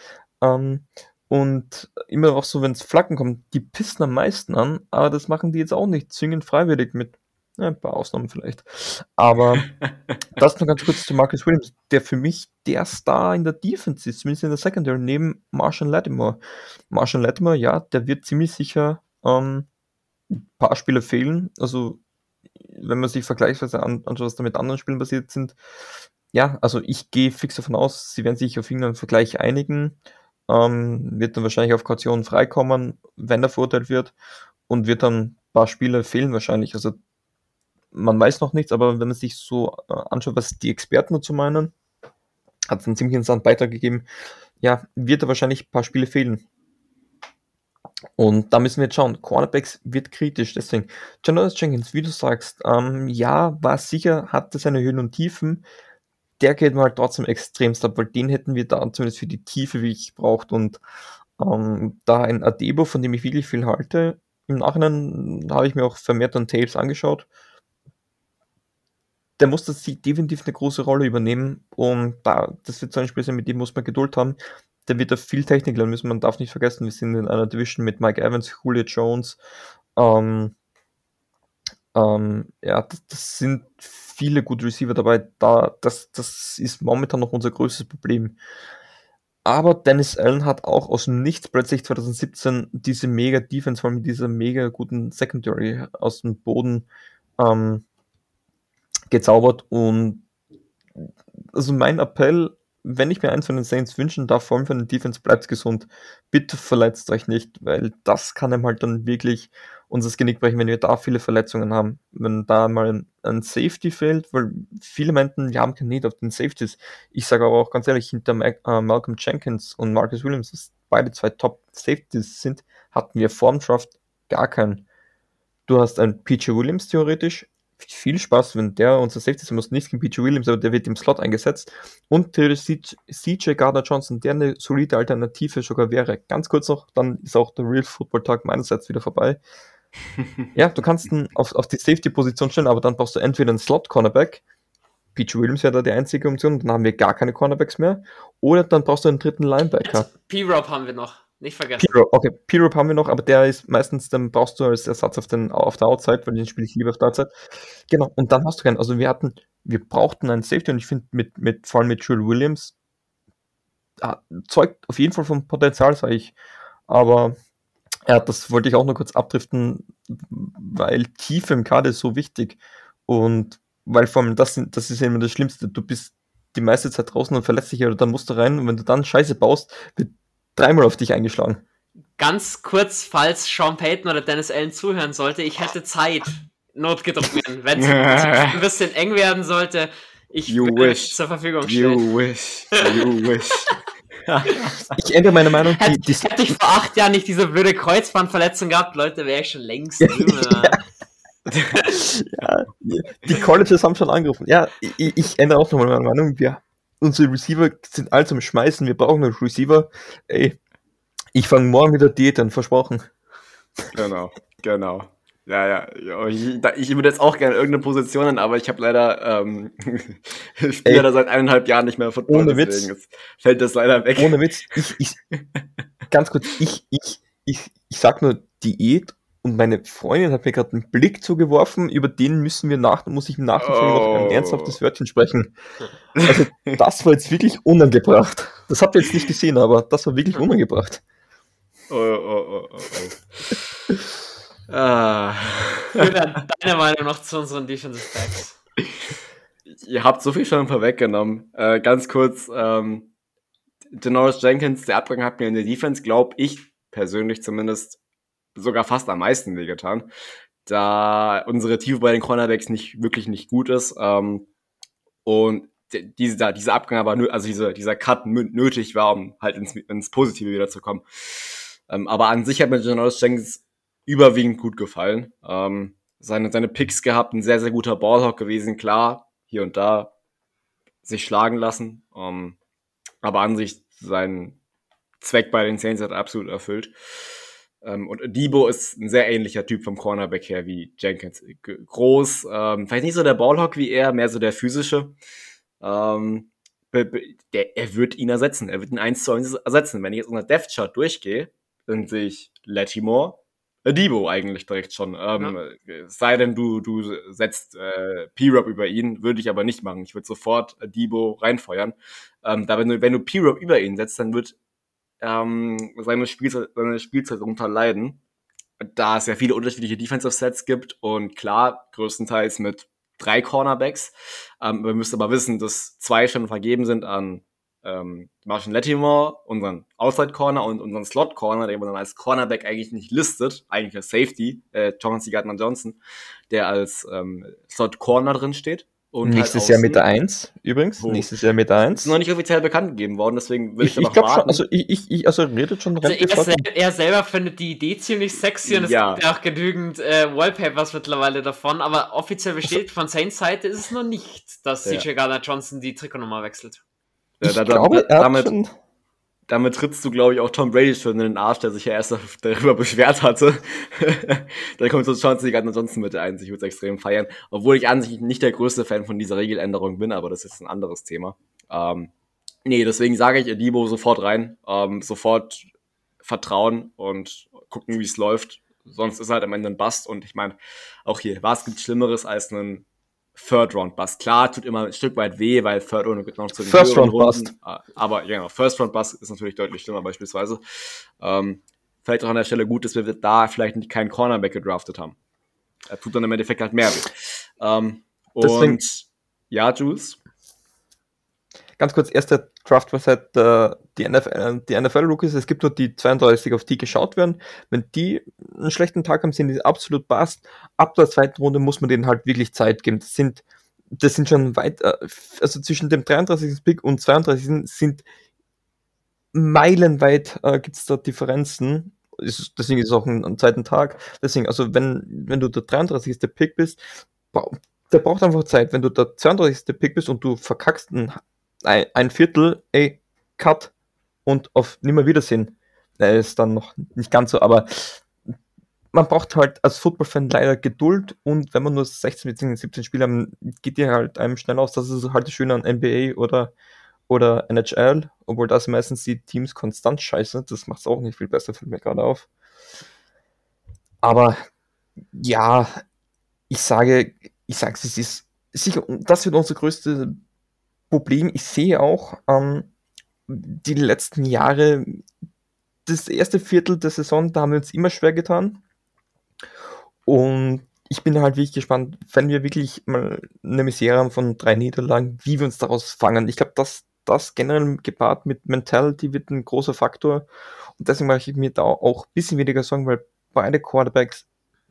Speaker 2: Ähm, und immer auch so, wenn es Flaggen kommt, die pissen am meisten an, aber das machen die jetzt auch nicht zwingend freiwillig mit ein paar Ausnahmen vielleicht. Aber das noch ganz kurz zu Marcus Williams, der für mich der Star in der Defense ist, zumindest in der Secondary, neben Marshall Lattimore. Marshall Lattimore, ja, der wird ziemlich sicher ähm, ein paar Spiele fehlen. Also, wenn man sich vergleichsweise anschaut, was da mit anderen Spielen passiert sind, ja, also ich gehe fix davon aus, sie werden sich auf irgendeinen Vergleich einigen. Ähm, wird dann wahrscheinlich auf Kaution freikommen, wenn er verurteilt wird und wird dann ein paar Spiele fehlen wahrscheinlich. Also man weiß noch nichts, aber wenn man sich so äh, anschaut, was die Experten dazu meinen, hat es einen ziemlich interessanten Beitrag gegeben. Ja, wird er wahrscheinlich ein paar Spiele fehlen. Und da müssen wir jetzt schauen. Cornerbacks wird kritisch, deswegen. Jonas Jenkins, wie du sagst, ähm, ja, war sicher, hatte seine Höhen und Tiefen. Der geht mal trotzdem extremst ab, weil den hätten wir da zumindest für die Tiefe wie ich braucht. Und ähm, da ein Adebo, von dem ich wirklich viel halte, im Nachhinein habe ich mir auch vermehrt an Tapes angeschaut der muss das definitiv eine große Rolle übernehmen und da, das wird so ein Spiel sein, mit dem muss man Geduld haben. Der wird da viel Technik lernen müssen, man darf nicht vergessen, wir sind in einer Division mit Mike Evans, Julio Jones, ähm, ähm, ja, das, das, sind viele gute Receiver dabei, da, das, das ist momentan noch unser größtes Problem. Aber Dennis Allen hat auch aus Nichts plötzlich 2017 diese mega Defense, vor allem mit dieser mega guten Secondary aus dem Boden ähm, gezaubert und also mein Appell, wenn ich mir eins von den Saints wünschen darf, vor allem für den Defense, bleibt gesund. Bitte verletzt euch nicht, weil das kann einem halt dann wirklich unser Genick brechen, wenn wir da viele Verletzungen haben. Wenn da mal ein, ein Safety fehlt, weil viele meinten, wir haben kein Need auf den Safeties. Ich sage aber auch ganz ehrlich, hinter Mac, äh, Malcolm Jenkins und Marcus Williams, was beide zwei Top Safeties sind, hatten wir vorm Draft gar keinen. Du hast einen PJ Williams theoretisch, viel Spaß, wenn der unser Safety sein muss, nicht gegen PJ Williams, aber der wird im Slot eingesetzt. Und CJ Gardner Johnson, der eine solide Alternative sogar wäre. Ganz kurz noch, dann ist auch der Real Football Tag meinerseits wieder vorbei. ja, du kannst ihn auf, auf die Safety-Position stellen, aber dann brauchst du entweder einen Slot-Cornerback, PJ Williams wäre da die einzige Option, dann haben wir gar keine Cornerbacks mehr, oder dann brauchst du einen dritten Linebacker.
Speaker 1: P-Rob haben wir noch. Nicht vergessen.
Speaker 2: P-Rob, okay, P-Rob haben wir noch, aber der ist meistens, dann brauchst du als Ersatz auf, den, auf der Outside, weil den spiele ich lieber auf der Outside. Genau, und dann hast du keinen. Also wir hatten, wir brauchten einen Safety und ich finde mit, mit, vor allem mit Jules Williams, ja, zeugt auf jeden Fall vom Potenzial, sage ich. Aber ja, das wollte ich auch nur kurz abdriften, weil Tiefe im Kader ist so wichtig. Und weil vor allem das, das ist immer das Schlimmste. Du bist die meiste Zeit draußen und verletzt dich oder dann musst du rein und wenn du dann Scheiße baust, wird dreimal auf dich eingeschlagen.
Speaker 1: Ganz kurz, falls Sean Payton oder Dennis Allen zuhören sollte, ich hätte Zeit, notgedrungen, wenn es ein bisschen eng werden sollte. Ich
Speaker 3: you wish.
Speaker 1: zur Verfügung stellen.
Speaker 3: You wish. You wish.
Speaker 2: ich ändere meine Meinung.
Speaker 1: Hätte, die, die hätte ich vor acht Jahren nicht diese blöde Kreuzbandverletzung gehabt, Leute, wäre ich schon längst drüber.
Speaker 2: ja, die Colleges haben schon angerufen. Ja, ich, ich ändere auch nochmal meine Meinung. Wir unsere Receiver sind alle zum Schmeißen, wir brauchen einen Receiver. Ey, ich fange morgen wieder Diät an, versprochen.
Speaker 3: Genau, genau. Ja, ja, ich, ich würde jetzt auch gerne irgendeine Position an, aber ich habe leider ähm, spiele da seit eineinhalb Jahren nicht mehr
Speaker 2: Football, ohne Witz,
Speaker 3: fällt das leider weg.
Speaker 2: Ohne Witz, ich, ich ganz kurz, ich, ich, ich, ich sag nur Diät und meine Freundin hat mir gerade einen Blick zugeworfen, über den müssen wir nach, muss ich im Nachhinein oh. noch ein oh. ernsthaftes Wörtchen sprechen. Also, das war jetzt wirklich unangebracht. Das habt ihr jetzt nicht gesehen, aber das war wirklich unangebracht.
Speaker 3: Oh, oh, oh, oh, oh.
Speaker 1: ah. Deine Meinung noch zu unseren Defensive Backs?
Speaker 3: Ihr habt so viel schon vorweggenommen. Äh, ganz kurz, ähm, Denoris Jenkins, der Abgang hat mir in der Defense, glaube ich, persönlich zumindest, sogar fast am meisten wehgetan. Da unsere Tiefe bei den Cornerbacks nicht wirklich nicht gut ist. Ähm, und dieser, dieser Abgang aber, also diese, dieser Cut nötig war, um halt ins, ins Positive wiederzukommen. Ähm, aber an sich hat mir Janoris Jenkins überwiegend gut gefallen. Ähm, seine, seine Picks gehabt, ein sehr, sehr guter Ballhawk gewesen, klar, hier und da sich schlagen lassen. Ähm, aber an sich seinen Zweck bei den Saints hat absolut erfüllt. Ähm, und Debo ist ein sehr ähnlicher Typ vom Cornerback her wie Jenkins. Groß, ähm, vielleicht nicht so der Ballhawk wie er, mehr so der physische. Ähm, der, er wird ihn ersetzen. Er wird ihn 1 zu 1 ersetzen. Wenn ich jetzt unser Death Chart durchgehe, dann sehe ich Latimore, Debo eigentlich direkt schon. Ähm, ja. Sei denn, du, du setzt äh, P-Rob über ihn, würde ich aber nicht machen. Ich würde sofort Debo reinfeuern. Ähm, da wenn du, wenn du P-Rob über ihn setzt, dann wird ähm, seine, Spielzeit, seine Spielzeit darunter leiden. Da es ja viele unterschiedliche Defensive Sets gibt und klar, größtenteils mit drei Cornerbacks. Ähm, wir müssen aber wissen, dass zwei schon vergeben sind an ähm, Martian Latimore, unseren Outside Corner und unseren Slot Corner, den man dann als Cornerback eigentlich nicht listet, eigentlich als Safety, äh, Thomas Gardner Johnson, der als ähm, Slot Corner drin steht.
Speaker 2: Und Nächstes halt Jahr mit der 1 übrigens. Oh. Nächstes Jahr mit der 1.
Speaker 3: Ist noch nicht offiziell bekannt gegeben worden, deswegen will ich,
Speaker 2: ich, ich glaube schon, also ich, ich, also redet schon
Speaker 1: also er, sel er, selber findet die Idee ziemlich sexy und ja. es gibt ja auch genügend äh, Wallpapers mittlerweile davon, aber offiziell bestätigt also, von Saints Seite ist es noch nicht, dass ja. CJ Gardner Johnson die Trikotnummer wechselt.
Speaker 3: Ja, da, glaube, da, damit, damit trittst du, glaube ich, auch Tom Brady schon in den Arsch, der sich ja erst darüber beschwert hatte. da kommt so Gardner Johnson mit ein. Ich würde es extrem feiern. Obwohl ich an sich nicht der größte Fan von dieser Regeländerung bin, aber das ist ein anderes Thema. Ähm, nee, deswegen sage ich Edibo sofort rein. Ähm, sofort vertrauen und gucken, wie es läuft. Sonst ist halt am Ende ein Bust. Und ich meine, auch hier, was gibt Schlimmeres als einen Third Round Bust. Klar, tut immer ein Stück weit weh, weil Third Round noch zu den
Speaker 2: First Round Bust.
Speaker 3: Aber genau, First Round Bust ist natürlich deutlich schlimmer beispielsweise. Ähm, vielleicht auch an der Stelle gut, dass wir da vielleicht keinen Cornerback gedraftet haben. Er tut dann im Endeffekt halt mehr weh. Ähm, und ja, Jules?
Speaker 2: Ganz kurz, erster Draft war seit äh, die NFL, die NFL Rookies. Es gibt nur die 32, auf die geschaut werden. Wenn die einen schlechten Tag haben, sind die absolut passt. Ab der zweiten Runde muss man denen halt wirklich Zeit geben. Das sind, das sind schon weit, äh, also zwischen dem 33. Pick und 32. sind meilenweit äh, gibt es da Differenzen. Ist, deswegen ist es auch ein, ein zweiten Tag. Deswegen, also wenn, wenn du der 33. Pick bist, der braucht einfach Zeit. Wenn du der 32. Pick bist und du verkackst ein ein, ein Viertel, ey, Cut und auf nimmer Wiedersehen. Er ist dann noch nicht ganz so, aber man braucht halt als Football-Fan leider Geduld und wenn man nur 16 bzw. 17 Spiele haben, geht dir halt einem schnell aus. Das ist halt schön an NBA oder, oder NHL, obwohl das meistens die Teams konstant scheiße. Das macht es auch nicht viel besser, fällt mir gerade auf. Aber ja, ich sage, ich sage es ist sicher, das wird unsere größte Problem, ich sehe auch ähm, die letzten Jahre, das erste Viertel der Saison, da haben wir uns immer schwer getan. Und ich bin halt wirklich gespannt, wenn wir wirklich mal eine Misere haben von drei Niederlagen, wie wir uns daraus fangen. Ich glaube, dass das generell gepaart mit Mentality wird ein großer Faktor. Und deswegen mache ich mir da auch ein bisschen weniger Sorgen, weil beide Quarterbacks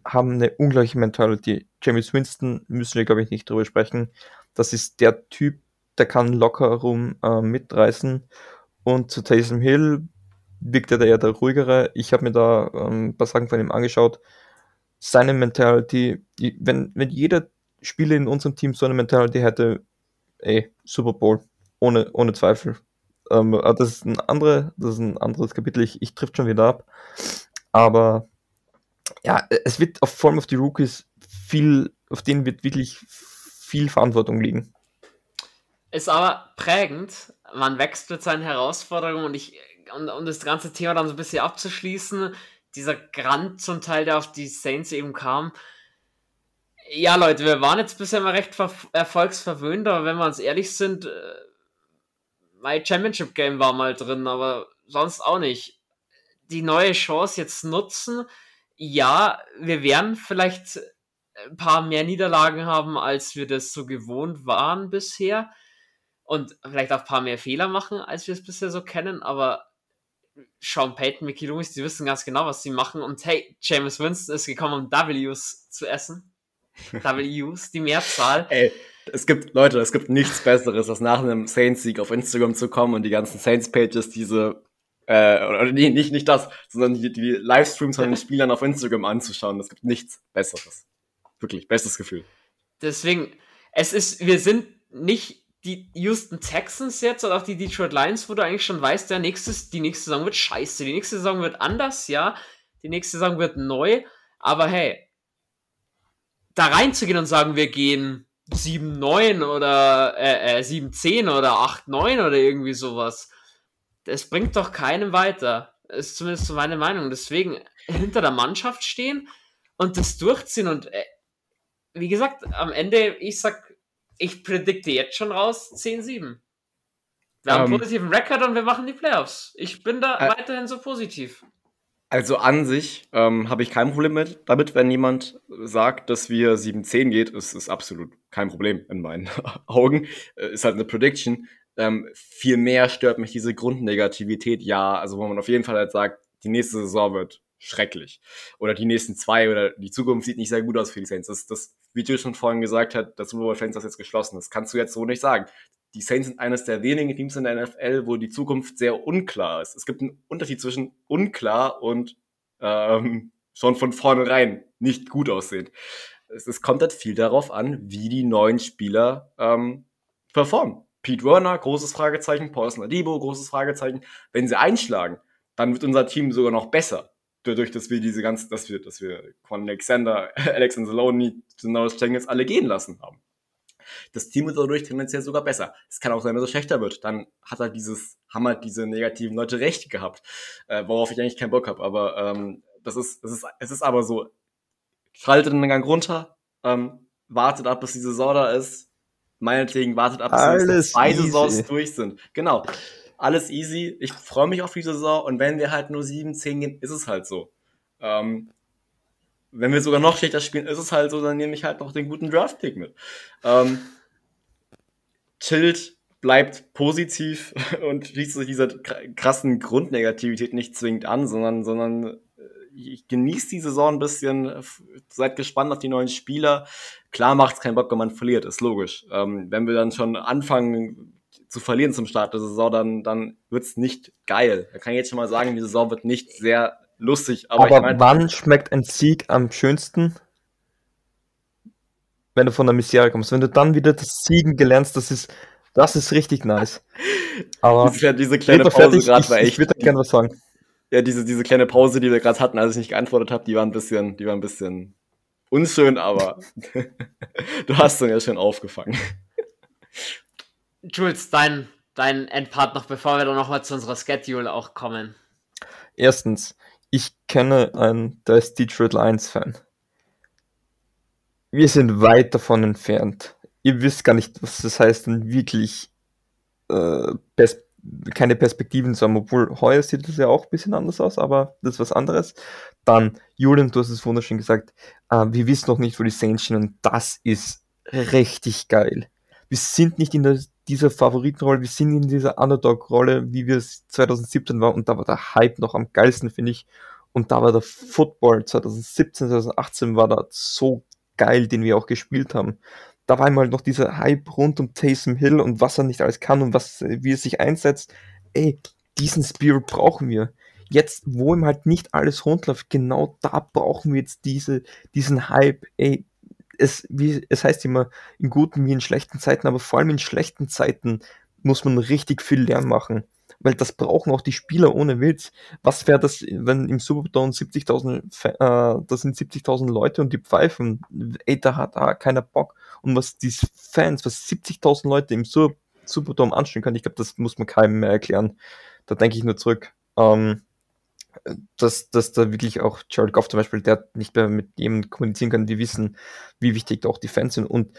Speaker 2: haben eine ungleiche Mentality. James Winston müssen wir, glaube ich, nicht drüber sprechen. Das ist der Typ, der kann locker rum äh, mitreißen. Und zu Taysom Hill wirkt er eher der ruhigere. Ich habe mir da ähm, ein paar Sachen von ihm angeschaut. Seine Mentality, wenn, wenn jeder Spieler in unserem Team so eine Mentality hätte, ey, Super Bowl, ohne, ohne Zweifel. Ähm, das, ist ein andere, das ist ein anderes Kapitel, ich, ich trifft schon wieder ab. Aber ja, es wird auf, vor allem auf Rookies viel, auf denen wird wirklich viel Verantwortung liegen.
Speaker 1: Ist aber prägend. Man wächst mit seinen Herausforderungen und ich, und, um das ganze Thema dann so ein bisschen abzuschließen, dieser Grant zum Teil, der auf die Saints eben kam. Ja, Leute, wir waren jetzt bisher mal recht erfolgsverwöhnt, aber wenn wir uns ehrlich sind, äh, mein Championship Game war mal drin, aber sonst auch nicht. Die neue Chance jetzt nutzen. Ja, wir werden vielleicht ein paar mehr Niederlagen haben, als wir das so gewohnt waren bisher. Und vielleicht auch ein paar mehr Fehler machen, als wir es bisher so kennen, aber Sean Payton, Mickey Loomis, die wissen ganz genau, was sie machen. Und hey, James Winston ist gekommen, um W's zu essen. W's, die Mehrzahl.
Speaker 3: Ey, es gibt, Leute, es gibt nichts Besseres, als nach einem Saints-Sieg auf Instagram zu kommen und die ganzen Saints-Pages, diese, äh, oder nee, nicht, nicht das, sondern die, die Livestreams von den Spielern auf Instagram anzuschauen. Es gibt nichts Besseres. Wirklich, bestes Gefühl.
Speaker 1: Deswegen, es ist, wir sind nicht die Houston Texans jetzt oder auch die Detroit Lions, wo du eigentlich schon weißt, der nächste, die nächste Saison wird scheiße, die nächste Saison wird anders, ja, die nächste Saison wird neu, aber hey, da reinzugehen und sagen, wir gehen 7-9 oder äh, äh, 7-10 oder 8-9 oder irgendwie sowas, das bringt doch keinem weiter. Ist zumindest so meine Meinung. Deswegen hinter der Mannschaft stehen und das durchziehen und äh, wie gesagt, am Ende, ich sag ich predikte jetzt schon raus 10-7. Wir haben einen ähm, positiven Rekord und wir machen die Playoffs. Ich bin da äh, weiterhin so positiv.
Speaker 3: Also an sich ähm, habe ich kein Problem mit, damit, wenn jemand sagt, dass wir 7-10 geht, ist, ist absolut kein Problem in meinen Augen. Äh, ist halt eine Prediction. Ähm, viel mehr stört mich diese Grundnegativität, ja, also wo man auf jeden Fall halt sagt, die nächste Saison wird schrecklich. Oder die nächsten zwei oder die Zukunft sieht nicht sehr gut aus für die Saints. Das, das wie Jill schon vorhin gesagt hat, das Super Bowl Fans das jetzt geschlossen. Das kannst du jetzt so nicht sagen. Die Saints sind eines der wenigen Teams in der NFL, wo die Zukunft sehr unklar ist. Es gibt einen Unterschied zwischen unklar und ähm, schon von vornherein nicht gut aussehend. Es, es kommt halt viel darauf an, wie die neuen Spieler ähm, performen. Pete Werner, großes Fragezeichen, Paulson Adibo, großes Fragezeichen. Wenn sie einschlagen, dann wird unser Team sogar noch besser dadurch, dass wir diese ganzen, dass wir, dass wir Quan Alexander, Alex Anzalone, Janoris Jenkins alle gehen lassen haben. Das Team wird dadurch tendenziell sogar besser. Es kann auch sein, dass es schlechter wird. Dann hat er dieses, haben halt diese negativen Leute recht gehabt, äh, worauf ich eigentlich keinen Bock habe. Aber ähm, das ist, das ist, es ist aber so. Schaltet den Gang runter, ähm, wartet ab, bis die Saison da ist. Meinetwegen wartet ab, bis beide Saisons durch sind. Genau alles easy. Ich freue mich auf die Saison und wenn wir halt nur 7, 10 gehen, ist es halt so. Ähm, wenn wir sogar noch schlechter spielen, ist es halt so, dann nehme ich halt noch den guten Draft-Pick mit. Ähm, chillt, bleibt positiv und schließt sich dieser krassen Grundnegativität nicht zwingend an, sondern, sondern äh, ich genieße die Saison ein bisschen, seid gespannt auf die neuen Spieler. Klar macht es keinen Bock, wenn man verliert, ist logisch. Ähm, wenn wir dann schon anfangen, zu verlieren zum Start der Saison, dann, dann wird's nicht geil. Da kann ich jetzt schon mal sagen, die Saison wird nicht sehr lustig.
Speaker 2: Aber, aber ich mein, wann schmeckt ein Sieg am schönsten? Wenn du von der Misere kommst. Wenn du dann wieder das Siegen gelernst, das ist, das ist richtig nice.
Speaker 3: Aber diese, diese kleine Pause gerade war echt.
Speaker 2: Ich würde gerne was sagen.
Speaker 3: Ja, diese, diese kleine Pause, die wir gerade hatten, als ich nicht geantwortet habe, die war ein bisschen, die war ein bisschen unschön, aber du hast dann ja schon aufgefangen.
Speaker 1: Jules, dein, dein Endpart noch, bevor wir dann nochmal zu unserer Schedule auch kommen.
Speaker 2: Erstens, ich kenne einen, der ist Detroit Lions Fan. Wir sind weit davon entfernt. Ihr wisst gar nicht, was das heißt, dann wirklich äh, pers keine Perspektiven zu haben, obwohl heuer sieht es ja auch ein bisschen anders aus, aber das ist was anderes. Dann, Julian, du hast es wunderschön gesagt, äh, wir wissen noch nicht, wo die Saints stehen und das ist richtig geil. Wir sind nicht in der dieser Favoritenrolle, wir sind in dieser Underdog-Rolle, wie wir es 2017 waren und da war der Hype noch am geilsten, finde ich. Und da war der Football 2017, 2018 war da so geil, den wir auch gespielt haben. Da war einmal noch dieser Hype rund um Taysom Hill und was er nicht alles kann und was, wie er sich einsetzt. Ey, diesen Spirit brauchen wir. Jetzt, wo ihm halt nicht alles rundläuft, genau da brauchen wir jetzt diese, diesen Hype. Ey, es, wie, es heißt immer, in guten wie in schlechten Zeiten, aber vor allem in schlechten Zeiten muss man richtig viel Lärm machen. Weil das brauchen auch die Spieler ohne Witz. Was wäre das, wenn im Superdome 70.000, äh, das sind 70.000 Leute und die pfeifen, ey, da hat da keiner Bock. Und was die Fans, was 70.000 Leute im Superdome anstellen können, ich glaube, das muss man keinem mehr erklären. Da denke ich nur zurück. Ähm, dass, dass da wirklich auch Jared Goff zum Beispiel, der nicht mehr mit jemandem kommunizieren kann, die wissen, wie wichtig da auch die Fans sind. Und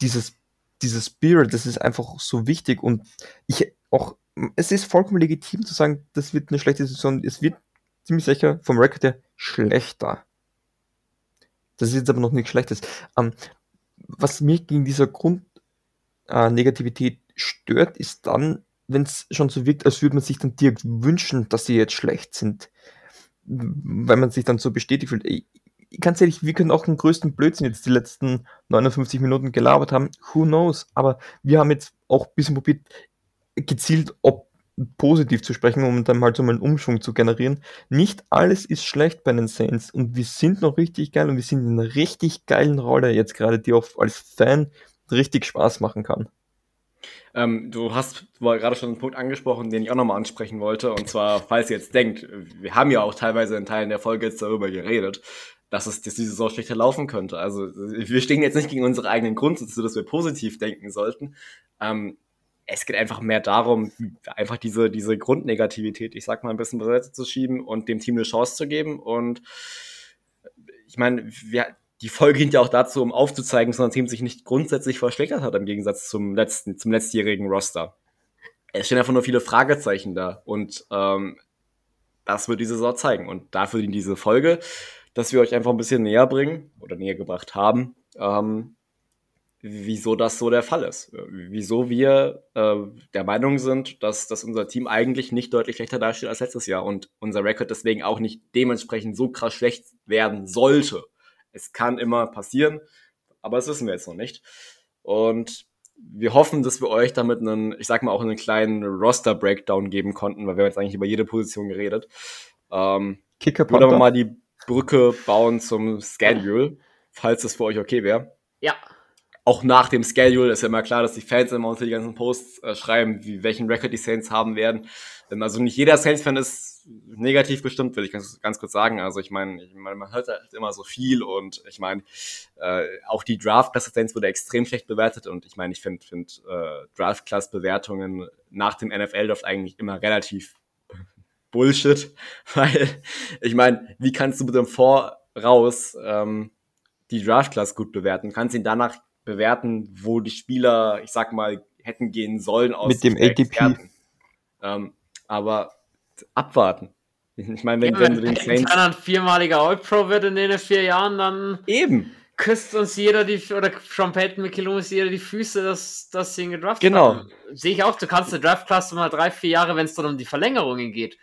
Speaker 2: dieses, dieses Spirit, das ist einfach so wichtig. Und ich auch, es ist vollkommen legitim zu sagen, das wird eine schlechte Saison. Es wird ziemlich sicher vom Record her schlechter. Das ist jetzt aber noch nichts Schlechtes. Ähm, was mir gegen dieser Grundnegativität äh, stört, ist dann, wenn es schon so wirkt, als würde man sich dann direkt wünschen, dass sie jetzt schlecht sind. Weil man sich dann so bestätigt fühlt. Ganz ehrlich, wir können auch den größten Blödsinn jetzt die letzten 59 Minuten gelabert haben. Who knows? Aber wir haben jetzt auch ein bisschen probiert, gezielt ob positiv zu sprechen, um dann halt so einen Umschwung zu generieren. Nicht alles ist schlecht bei den Saints und wir sind noch richtig geil und wir sind in einer richtig geilen Rolle jetzt gerade, die auch als Fan richtig Spaß machen kann.
Speaker 3: Ähm, du hast gerade schon einen Punkt angesprochen, den ich auch nochmal ansprechen wollte. Und zwar, falls ihr jetzt denkt, wir haben ja auch teilweise in Teilen der Folge jetzt darüber geredet, dass es dass diese Saison schlechter laufen könnte. Also wir stehen jetzt nicht gegen unsere eigenen Grundsätze, dass wir positiv denken sollten. Ähm, es geht einfach mehr darum, einfach diese, diese Grundnegativität, ich sag mal, ein bisschen beiseite zu schieben und dem Team eine Chance zu geben. Und ich meine, wir, die Folge dient ja auch dazu, um aufzuzeigen, dass unser Team sich nicht grundsätzlich verschlechtert hat im Gegensatz zum letzten, zum letztjährigen Roster. Es stehen einfach nur viele Fragezeichen da und ähm, das wird diese Saison zeigen. Und dafür dient diese Folge, dass wir euch einfach ein bisschen näher bringen oder näher gebracht haben, ähm, wieso das so der Fall ist. Wieso wir äh, der Meinung sind, dass, dass unser Team eigentlich nicht deutlich schlechter dasteht als letztes Jahr und unser Rekord deswegen auch nicht dementsprechend so krass schlecht werden sollte. Es kann immer passieren, aber das wissen wir jetzt noch nicht. Und wir hoffen, dass wir euch damit einen, ich sag mal, auch einen kleinen Roster-Breakdown geben konnten, weil wir haben jetzt eigentlich über jede Position geredet. Ähm, Kicker würde aber mal die Brücke bauen zum Schedule, falls das für euch okay wäre.
Speaker 1: Ja
Speaker 3: auch nach dem Schedule ist ja immer klar, dass die Fans immer unter die ganzen Posts äh, schreiben, wie welchen Record die Saints haben werden. Denn also nicht jeder Saints-Fan ist negativ bestimmt, will ich ganz, ganz kurz sagen. Also ich meine, ich mein, man hört halt immer so viel und ich meine, äh, auch die Draft-Klasse Saints wurde extrem schlecht bewertet und ich meine, ich finde find, äh, Draft-Class-Bewertungen nach dem NFL-Draft eigentlich immer relativ Bullshit, weil ich meine, wie kannst du mit dem Voraus ähm, die Draft-Class gut bewerten? Du kannst ihn danach bewerten, wo die Spieler, ich sag mal, hätten gehen sollen
Speaker 2: aus Mit dem ATP.
Speaker 3: Ähm, aber abwarten.
Speaker 1: Ich meine, wenn, ja, wenn du den Saints... Wenn ein viermaliger All-Pro wird in den vier Jahren, dann...
Speaker 3: Eben.
Speaker 1: Küsst uns jeder die, oder Sean Payton McKillum ist jeder die Füße, dass, dass sie ihn gedraftet
Speaker 3: genau.
Speaker 1: haben. Sehe ich auch, du kannst eine Draft-Klasse mal drei, vier Jahre, wenn es dann um die Verlängerungen geht,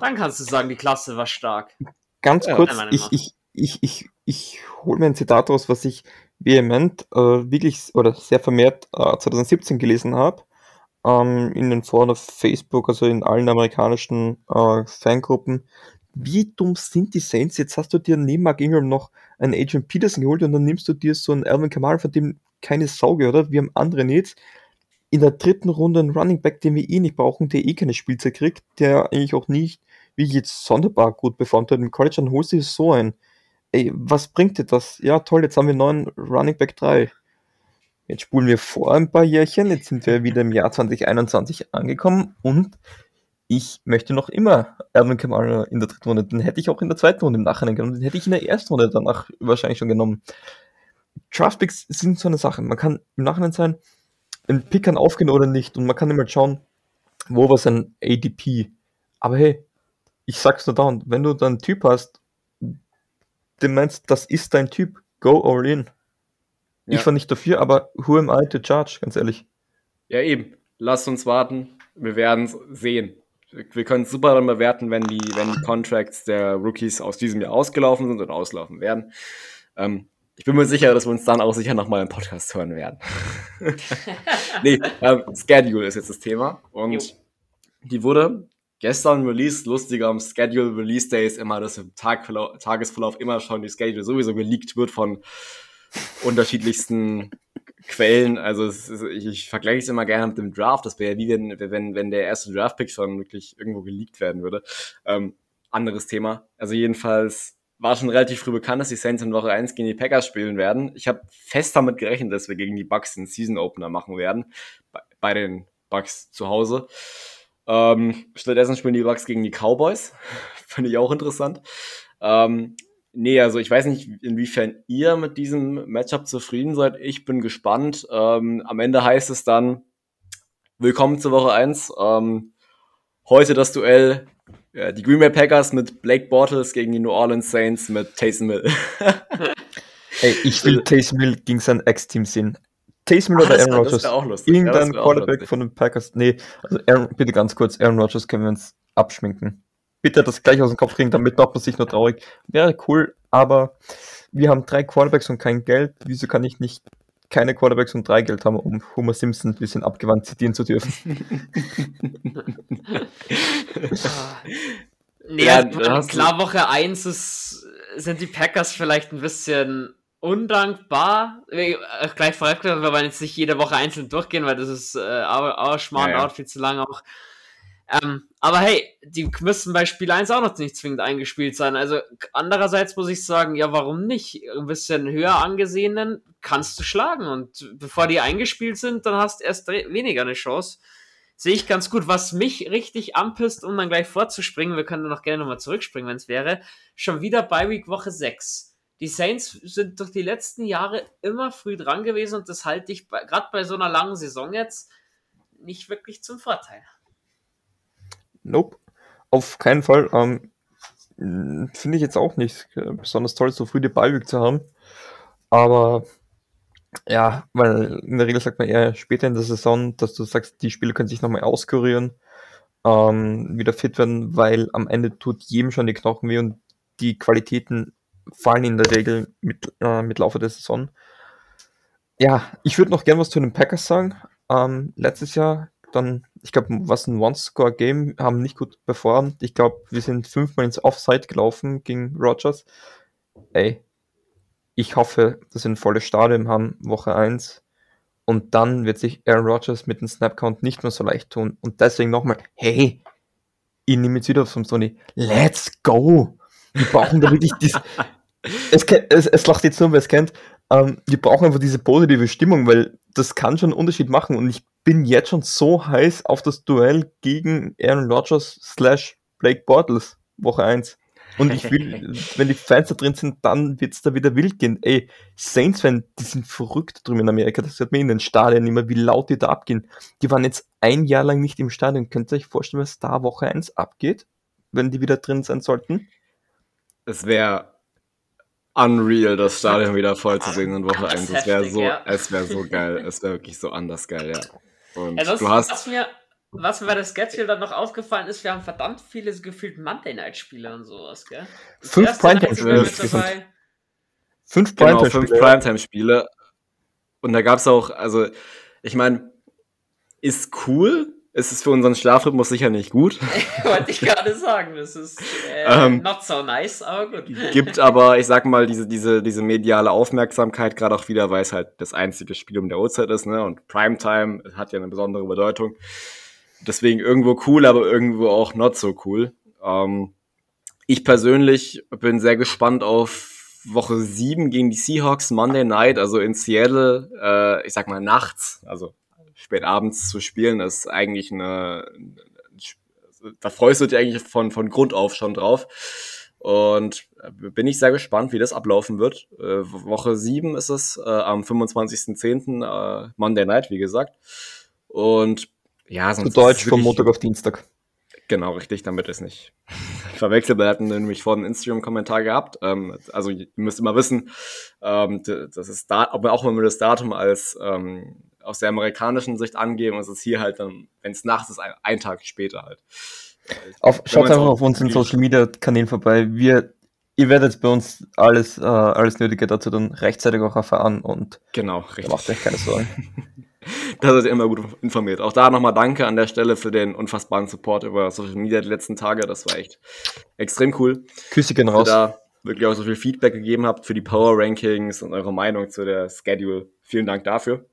Speaker 1: dann kannst du sagen, die Klasse war stark.
Speaker 2: Ganz ja, kurz, ich, ich, ich, ich, ich hole mir ein Zitat raus, was ich vehement äh, wirklich oder sehr vermehrt äh, 2017 gelesen habe, ähm, in den Foren auf Facebook, also in allen amerikanischen äh, Fangruppen. Wie dumm sind die Saints? Jetzt hast du dir neben Mark Ingram noch einen Adrian Peterson geholt und dann nimmst du dir so einen Alvin Kamal, von dem keine Sauge, oder? Wir haben andere Needs. In der dritten Runde einen Running Back, den wir eh nicht brauchen, der eh keine Spielzeit kriegt, der eigentlich auch nicht, wie jetzt sonderbar gut performt hat im College, dann holst du dir so ein ey, was bringt dir das? Ja, toll, jetzt haben wir neuen Running Back 3. Jetzt spulen wir vor ein paar Jährchen, jetzt sind wir wieder im Jahr 2021 angekommen und ich möchte noch immer Alvin Kamara in der dritten Runde. Den hätte ich auch in der zweiten Runde im Nachhinein genommen. Den hätte ich in der ersten Runde danach wahrscheinlich schon genommen. Draftpicks sind so eine Sache. Man kann im Nachhinein sein, ein Pick kann aufgehen oder nicht und man kann immer schauen, wo war sein ADP. Aber hey, ich sag's nur dauernd, wenn du dann einen Typ hast, du meinst, das ist dein Typ, go all in. Ja. Ich war nicht dafür, aber who am I to judge, ganz ehrlich.
Speaker 3: Ja, eben. Lass uns warten. Wir werden es sehen. Wir können es super dann bewerten, wenn die, wenn die Contracts der Rookies aus diesem Jahr ausgelaufen sind und auslaufen werden. Ähm, ich bin mir sicher, dass wir uns dann auch sicher nochmal im Podcast hören werden. nee, ähm, Schedule ist jetzt das Thema. Und jo. die wurde gestern released, lustiger am Schedule Release Day ist immer, dass im Tagverlauf, Tagesverlauf immer schon die Schedule sowieso geleakt wird von unterschiedlichsten Quellen. Also ist, ich, ich vergleiche es immer gerne mit dem Draft. Das wäre ja wie wenn, wenn, wenn der erste Draft-Pick schon wirklich irgendwo geleakt werden würde. Ähm, anderes Thema. Also jedenfalls war schon relativ früh bekannt, dass die Saints in Woche 1 gegen die Packers spielen werden. Ich habe fest damit gerechnet, dass wir gegen die Bucks einen Season Opener machen werden. Bei, bei den Bucks zu Hause. Ähm, stattdessen spielen die Bucks gegen die Cowboys. Finde ich auch interessant. Ähm, nee, also ich weiß nicht, inwiefern ihr mit diesem Matchup zufrieden seid. Ich bin gespannt. Ähm, am Ende heißt es dann, willkommen zur Woche 1. Ähm, heute das Duell, ja, die Green Bay Packers mit Blake Bortles gegen die New Orleans Saints mit Taysom Hill.
Speaker 2: Ey, ich will Taysom Hill gegen sein Ex-Team sehen. Taysom oder Aaron Rodgers? Irgendein ja, Quarterback von den Packers. Nee, also Aaron, bitte ganz kurz, Aaron Rodgers können wir uns abschminken. Bitte das gleich aus dem Kopf kriegen, damit macht man sich nur traurig. Wäre cool, aber wir haben drei Quarterbacks und kein Geld. Wieso kann ich nicht keine Quarterbacks und drei Geld haben, um Homer Simpson ein bisschen abgewandt zitieren zu dürfen?
Speaker 1: nee, ja, also, klar, Woche 1 ist, sind die Packers vielleicht ein bisschen undankbar. Äh, gleich vorweg, wir wollen jetzt nicht jede Woche einzeln durchgehen, weil das ist äh, auch schmarrn, ja, ja. dauert viel zu lange auch. Ähm, aber hey, die müssen bei Spiel 1 auch noch nicht zwingend eingespielt sein. Also andererseits muss ich sagen, ja, warum nicht? Ein bisschen höher angesehenen kannst du schlagen und bevor die eingespielt sind, dann hast du erst weniger eine Chance. Sehe ich ganz gut. Was mich richtig anpisst, um dann gleich vorzuspringen, wir können dann noch gerne nochmal zurückspringen, wenn es wäre, schon wieder bei Week Woche 6 die Saints sind durch die letzten Jahre immer früh dran gewesen und das halte ich gerade bei so einer langen Saison jetzt nicht wirklich zum Vorteil.
Speaker 2: Nope, auf keinen Fall. Ähm, Finde ich jetzt auch nicht besonders toll, so früh die Ballweg zu haben. Aber ja, weil in der Regel sagt man eher später in der Saison, dass du sagst, die Spieler können sich nochmal auskurieren, ähm, wieder fit werden, weil am Ende tut jedem schon die Knochen weh und die Qualitäten fallen in der Regel mit, äh, mit Laufe der Saison. Ja, ich würde noch gern was zu den Packers sagen. Ähm, letztes Jahr dann, ich glaube, was ein One-Score-Game, haben nicht gut performt. Ich glaube, wir sind fünfmal ins Offside gelaufen gegen Rogers. Ey, ich hoffe, dass wir ein volles Stadion haben, Woche 1. Und dann wird sich Aaron Rodgers mit dem Snap-Count nicht mehr so leicht tun. Und deswegen nochmal, hey, ich nehme jetzt wieder vom Sony, let's go! Wir brauchen da wirklich dies, es, es, es lacht jetzt nur, wer es kennt. Ähm, wir brauchen einfach diese positive Stimmung, weil das kann schon einen Unterschied machen und ich bin jetzt schon so heiß auf das Duell gegen Aaron Rodgers slash Blake Bortles, Woche 1. Und ich will, wenn die Fans da drin sind, dann wird es da wieder wild gehen. Ey, Saints-Fan, die sind verrückt drüben in Amerika. Das hört man in den Stadien immer, wie laut die da abgehen. Die waren jetzt ein Jahr lang nicht im Stadion. Könnt ihr euch vorstellen, was da Woche 1 abgeht, wenn die wieder drin sein sollten?
Speaker 3: Es wäre unreal, das Stadion wieder voll zu sehen in Woche 1. Es wäre so, ja. es wäre so geil. Es wäre wirklich so anders geil, ja.
Speaker 1: Und ja, du hast. Was mir, was mir bei der Schedule dann noch aufgefallen ist, wir haben verdammt viele gefühlt Monday Night Spiele und sowas, gell?
Speaker 2: Fünf Primetime-Spiele.
Speaker 3: Fünf Primetime-Spiele. Genau, fünf Primetime-Spiele. Und da gab es auch, also, ich meine, ist cool, ist es für unseren Schlafrhythmus sicher nicht gut.
Speaker 1: Wollte ich gerade sagen, das ist äh, ähm, not so nice, aber gut.
Speaker 3: Gibt aber, ich sag mal, diese, diese, diese mediale Aufmerksamkeit, gerade auch wieder, weil es halt das einzige Spiel um der Uhrzeit ist, ne? Und Primetime hat ja eine besondere Bedeutung. Deswegen irgendwo cool, aber irgendwo auch not so cool. Ähm, ich persönlich bin sehr gespannt auf Woche 7 gegen die Seahawks, Monday Night, also in Seattle, äh, ich sag mal nachts, also spät abends zu spielen, ist eigentlich eine, da freust du dich eigentlich von, von Grund auf schon drauf. Und bin ich sehr gespannt, wie das ablaufen wird. Äh, Woche 7 ist es, äh, am 25.10. Äh, Monday Night, wie gesagt. Und ja,
Speaker 2: sonst. Zu Deutsch vom Montag auf Dienstag.
Speaker 3: Genau, richtig, damit ist nicht verwechselt. Wir hatten nämlich vorhin einen Instagram-Kommentar gehabt. Ähm, also, ihr müsst immer wissen, ähm, das ist da, auch wenn wir das Datum als ähm, aus der amerikanischen Sicht angeben. Es ist hier halt dann, wenn es nachts ist, ein, ein, Tag später halt.
Speaker 2: Auf, schaut einfach auf unseren Social Media Kanälen vorbei. Wir, ihr werdet bei uns alles, äh, alles Nötige dazu dann rechtzeitig auch erfahren und
Speaker 3: genau, richtig.
Speaker 2: macht euch keine Sorgen.
Speaker 3: da seid ihr immer gut informiert. Auch da nochmal danke an der Stelle für den unfassbaren Support über Social Media die letzten Tage. Das war echt extrem cool.
Speaker 2: Küsse gehen raus.
Speaker 3: Da wirklich auch so viel Feedback gegeben habt für die Power Rankings und eure Meinung zu der Schedule. Vielen Dank dafür.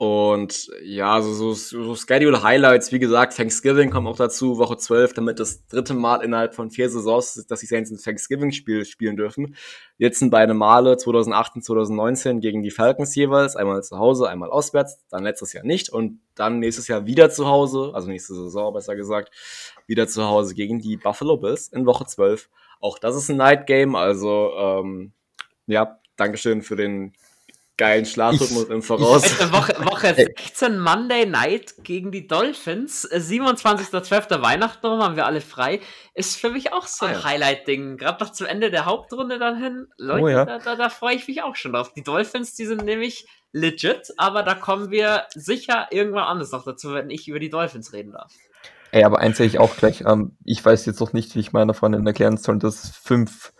Speaker 3: Und ja, so, so, so Schedule Highlights, wie gesagt, Thanksgiving kommt auch dazu, Woche 12, damit das dritte Mal innerhalb von vier Saisons, dass die Saints ein Thanksgiving-Spiel spielen dürfen. Jetzt sind beide Male 2018, 2019 gegen die Falcons jeweils, einmal zu Hause, einmal auswärts, dann letztes Jahr nicht und dann nächstes Jahr wieder zu Hause, also nächste Saison besser gesagt, wieder zu Hause gegen die Buffalo Bills in Woche 12. Auch das ist ein Night Game, also ähm, ja, Dankeschön für den geilen Schlafrhythmus im Voraus.
Speaker 1: Ich, Woche, Woche 16 Monday Night gegen die Dolphins. 27.12. Äh, Weihnachten rum haben wir alle frei. Ist für mich auch so ein ah, ja. Highlight-Ding. Gerade noch zum Ende der Hauptrunde dann hin. Leute, oh, ja. da, da, da freue ich mich auch schon drauf. Die Dolphins, die sind nämlich legit, aber da kommen wir sicher irgendwann anders noch dazu, wenn ich über die Dolphins reden darf.
Speaker 2: Ey, aber eins sehe ich auch gleich. Ähm, ich weiß jetzt noch nicht, wie ich meiner Freundin erklären soll, dass fünf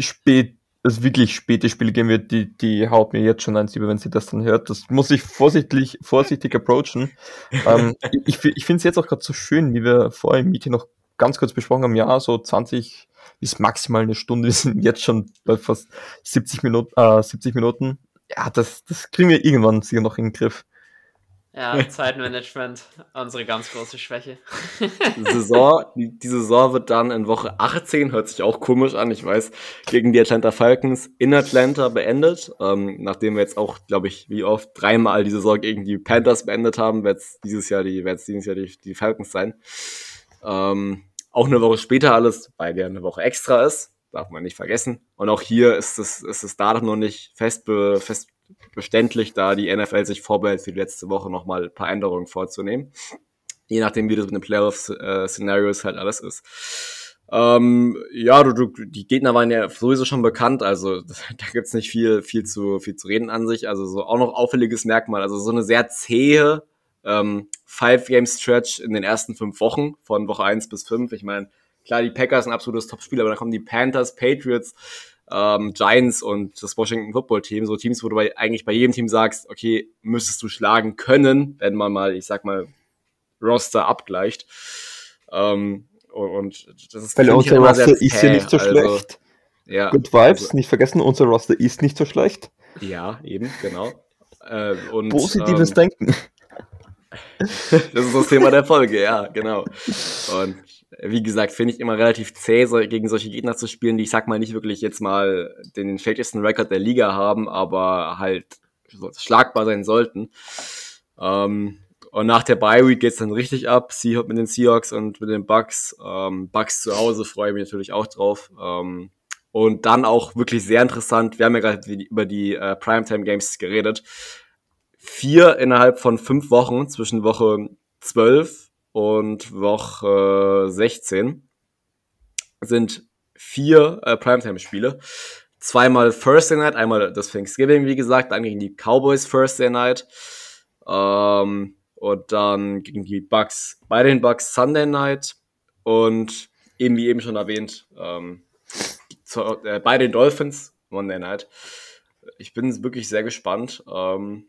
Speaker 2: spät, also wirklich späte Spiele gehen wird, die, die haut mir jetzt schon eins über, wenn sie das dann hört. Das muss ich vorsichtig, vorsichtig approachen. ähm, ich ich finde es jetzt auch gerade so schön, wie wir vorher im Meeting noch ganz kurz besprochen haben, ja, so 20 bis maximal eine Stunde, wir sind jetzt schon bei fast 70 Minuten, äh, 70 Minuten. Ja, das, das kriegen wir irgendwann sicher noch in den Griff.
Speaker 1: Ja, Zeitmanagement, unsere ganz große Schwäche.
Speaker 3: Die Saison, die, die, Saison wird dann in Woche 18, hört sich auch komisch an, ich weiß, gegen die Atlanta Falcons in Atlanta beendet. Ähm, nachdem wir jetzt auch, glaube ich, wie oft dreimal die Saison gegen die Panthers beendet haben, wird es dieses Jahr die, wird's dieses Jahr die, die Falcons sein. Ähm, auch eine Woche später alles, weil der eine Woche extra ist, darf man nicht vergessen. Und auch hier ist es, ist es da noch nicht fest, be, fest verständlich, da die NFL sich vorbehält, für die letzte Woche nochmal ein paar Änderungen vorzunehmen. Je nachdem, wie das mit den Playoff-Szenarios halt alles ist. Ähm, ja, du, du, die Gegner waren ja sowieso schon bekannt, also da gibt's nicht viel, viel zu, viel zu reden an sich. Also so auch noch auffälliges Merkmal, also so eine sehr zähe ähm, Five-Game-Stretch in den ersten fünf Wochen, von Woche eins bis fünf. Ich meine, klar, die Packers ein absolutes Top-Spiel, aber dann kommen die Panthers, Patriots, ähm, Giants und das Washington Football Team, so Teams, wo du bei, eigentlich bei jedem Team sagst, okay, müsstest du schlagen können, wenn man mal, ich sag mal, Roster abgleicht. Ähm, und das ist
Speaker 2: Weil unser Roster ist ja nicht so also, schlecht. Ja, Good Vibes, also, nicht vergessen, unser Roster ist nicht so schlecht.
Speaker 3: Ja, eben, genau. Äh, und,
Speaker 2: Positives ähm, Denken.
Speaker 3: das ist das Thema der Folge, ja, genau. Und wie gesagt, finde ich immer relativ zäh, gegen solche Gegner zu spielen, die ich sag mal nicht wirklich jetzt mal den schlechtesten Rekord der Liga haben, aber halt schlagbar sein sollten. Ähm, und nach der Bye Week geht's dann richtig ab, Seahawks mit den Seahawks und mit den Bucks. Ähm, Bucks zu Hause freue ich mich natürlich auch drauf. Ähm, und dann auch wirklich sehr interessant, wir haben ja gerade über die äh, Primetime Games geredet. Vier innerhalb von fünf Wochen, zwischen Woche 12 und Woche 16 sind vier äh, Primetime-Spiele. Zweimal Thursday Night, einmal das Thanksgiving, wie gesagt, dann gegen die Cowboys Thursday Night. Ähm, und dann gegen die Bucks, bei den Bucks Sunday Night. Und eben wie eben schon erwähnt, ähm, zu, äh, bei den Dolphins Monday Night. Ich bin wirklich sehr gespannt. Ähm,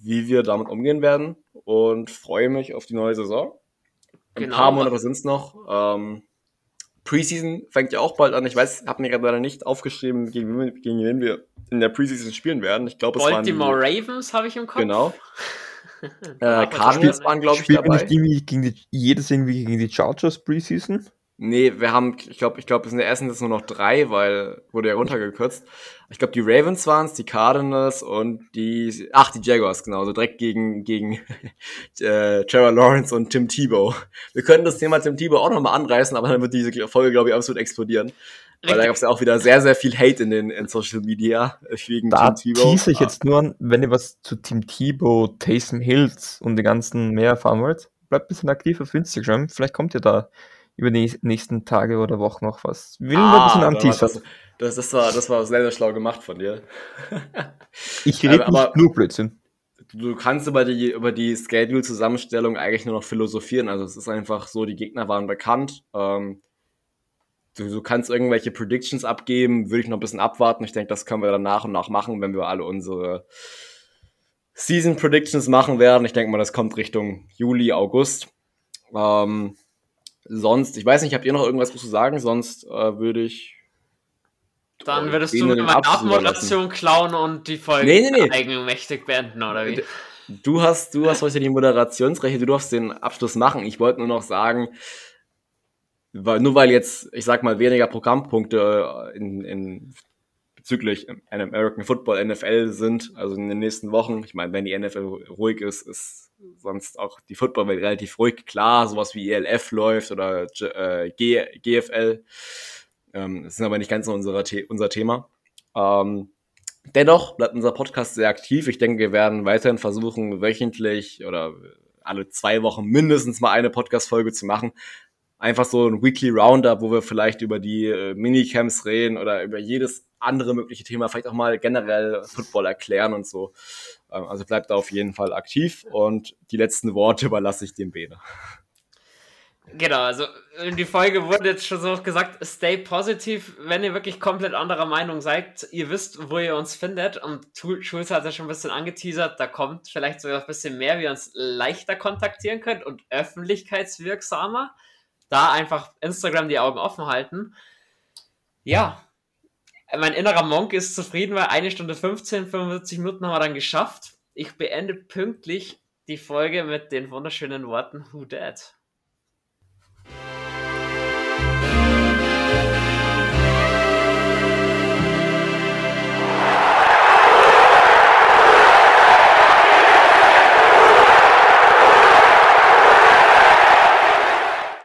Speaker 3: wie wir damit umgehen werden und freue mich auf die neue Saison. Ein genau. paar Monate sind es noch. Ähm, Preseason fängt ja auch bald an. Ich weiß, habe mir gerade leider nicht aufgeschrieben, gegen, gegen wen wir in der Preseason spielen werden. Ich glaube,
Speaker 1: es waren Baltimore Ravens habe ich im Kopf.
Speaker 3: Genau. äh, Cardinals waren, glaube ich, dabei.
Speaker 2: Nicht gegen die, jedes irgendwie gegen die Chargers Preseason?
Speaker 3: Nee, wir haben, ich glaube, ich glaube, es sind der ersten jetzt nur noch drei, weil wurde ja runtergekürzt. Ich glaube, die Ravens waren es, die Cardinals und die, ach, die Jaguars, genau, so direkt gegen, gegen äh, Trevor Lawrence und Tim Tebow. Wir können das Thema Tim Tebow auch nochmal anreißen, aber dann wird diese Folge, glaube ich, absolut explodieren. Weil da gab es ja auch wieder sehr, sehr viel Hate in den in Social Media wegen
Speaker 2: da Tim Tebow. tease ich jetzt nur an, wenn ihr was zu Tim Tebow, Taysom Hills und den ganzen mehr erfahren wollt, bleibt ein bisschen aktiv auf Instagram, vielleicht kommt ihr da über die nächsten Tage oder Wochen noch was.
Speaker 3: Will ah, ein bisschen anteasern. Das, das, war, das war sehr, sehr schlau gemacht von dir.
Speaker 2: ich rede aber, nur Blödsinn.
Speaker 3: Du kannst über die, über die Schedule-Zusammenstellung eigentlich nur noch philosophieren. Also es ist einfach so, die Gegner waren bekannt. Ähm, du, du kannst irgendwelche Predictions abgeben, würde ich noch ein bisschen abwarten. Ich denke, das können wir dann nach und nach machen, wenn wir alle unsere Season Predictions machen werden. Ich denke mal, das kommt Richtung Juli, August. Ähm, sonst, ich weiß nicht, habt ihr noch irgendwas zu sagen? Sonst äh, würde ich.
Speaker 1: Dann würdest du meine Abmoderation klauen und die Folge nee, nee, nee. eigenmächtig beenden, oder wie?
Speaker 3: Du hast, du hast heute die Moderationsrechte, du darfst den Abschluss machen. Ich wollte nur noch sagen, weil, nur weil jetzt, ich sag mal, weniger Programmpunkte in, in bezüglich einem American Football NFL sind, also in den nächsten Wochen. Ich meine, wenn die NFL ruhig ist, ist sonst auch die Footballwelt relativ ruhig. Klar, sowas wie ELF läuft oder äh, G GFL. Ähm, das ist aber nicht ganz unser, unser Thema. Ähm, Dennoch bleibt unser Podcast sehr aktiv. Ich denke, wir werden weiterhin versuchen, wöchentlich oder alle zwei Wochen mindestens mal eine Podcast-Folge zu machen. Einfach so ein Weekly Roundup, wo wir vielleicht über die äh, Minicamps reden oder über jedes andere mögliche Thema, vielleicht auch mal generell Football erklären und so. Ähm, also bleibt da auf jeden Fall aktiv und die letzten Worte überlasse ich dem Bene.
Speaker 1: Genau, also in die Folge wurde jetzt schon so gesagt, stay positive, wenn ihr wirklich komplett anderer Meinung seid. Ihr wisst, wo ihr uns findet und Schulz hat ja schon ein bisschen angeteasert, da kommt vielleicht sogar ein bisschen mehr, wie ihr uns leichter kontaktieren könnt und öffentlichkeitswirksamer. Da einfach Instagram die Augen offen halten. Ja, mein innerer Monk ist zufrieden, weil eine Stunde 15, 45 Minuten haben wir dann geschafft. Ich beende pünktlich die Folge mit den wunderschönen Worten Who Dat?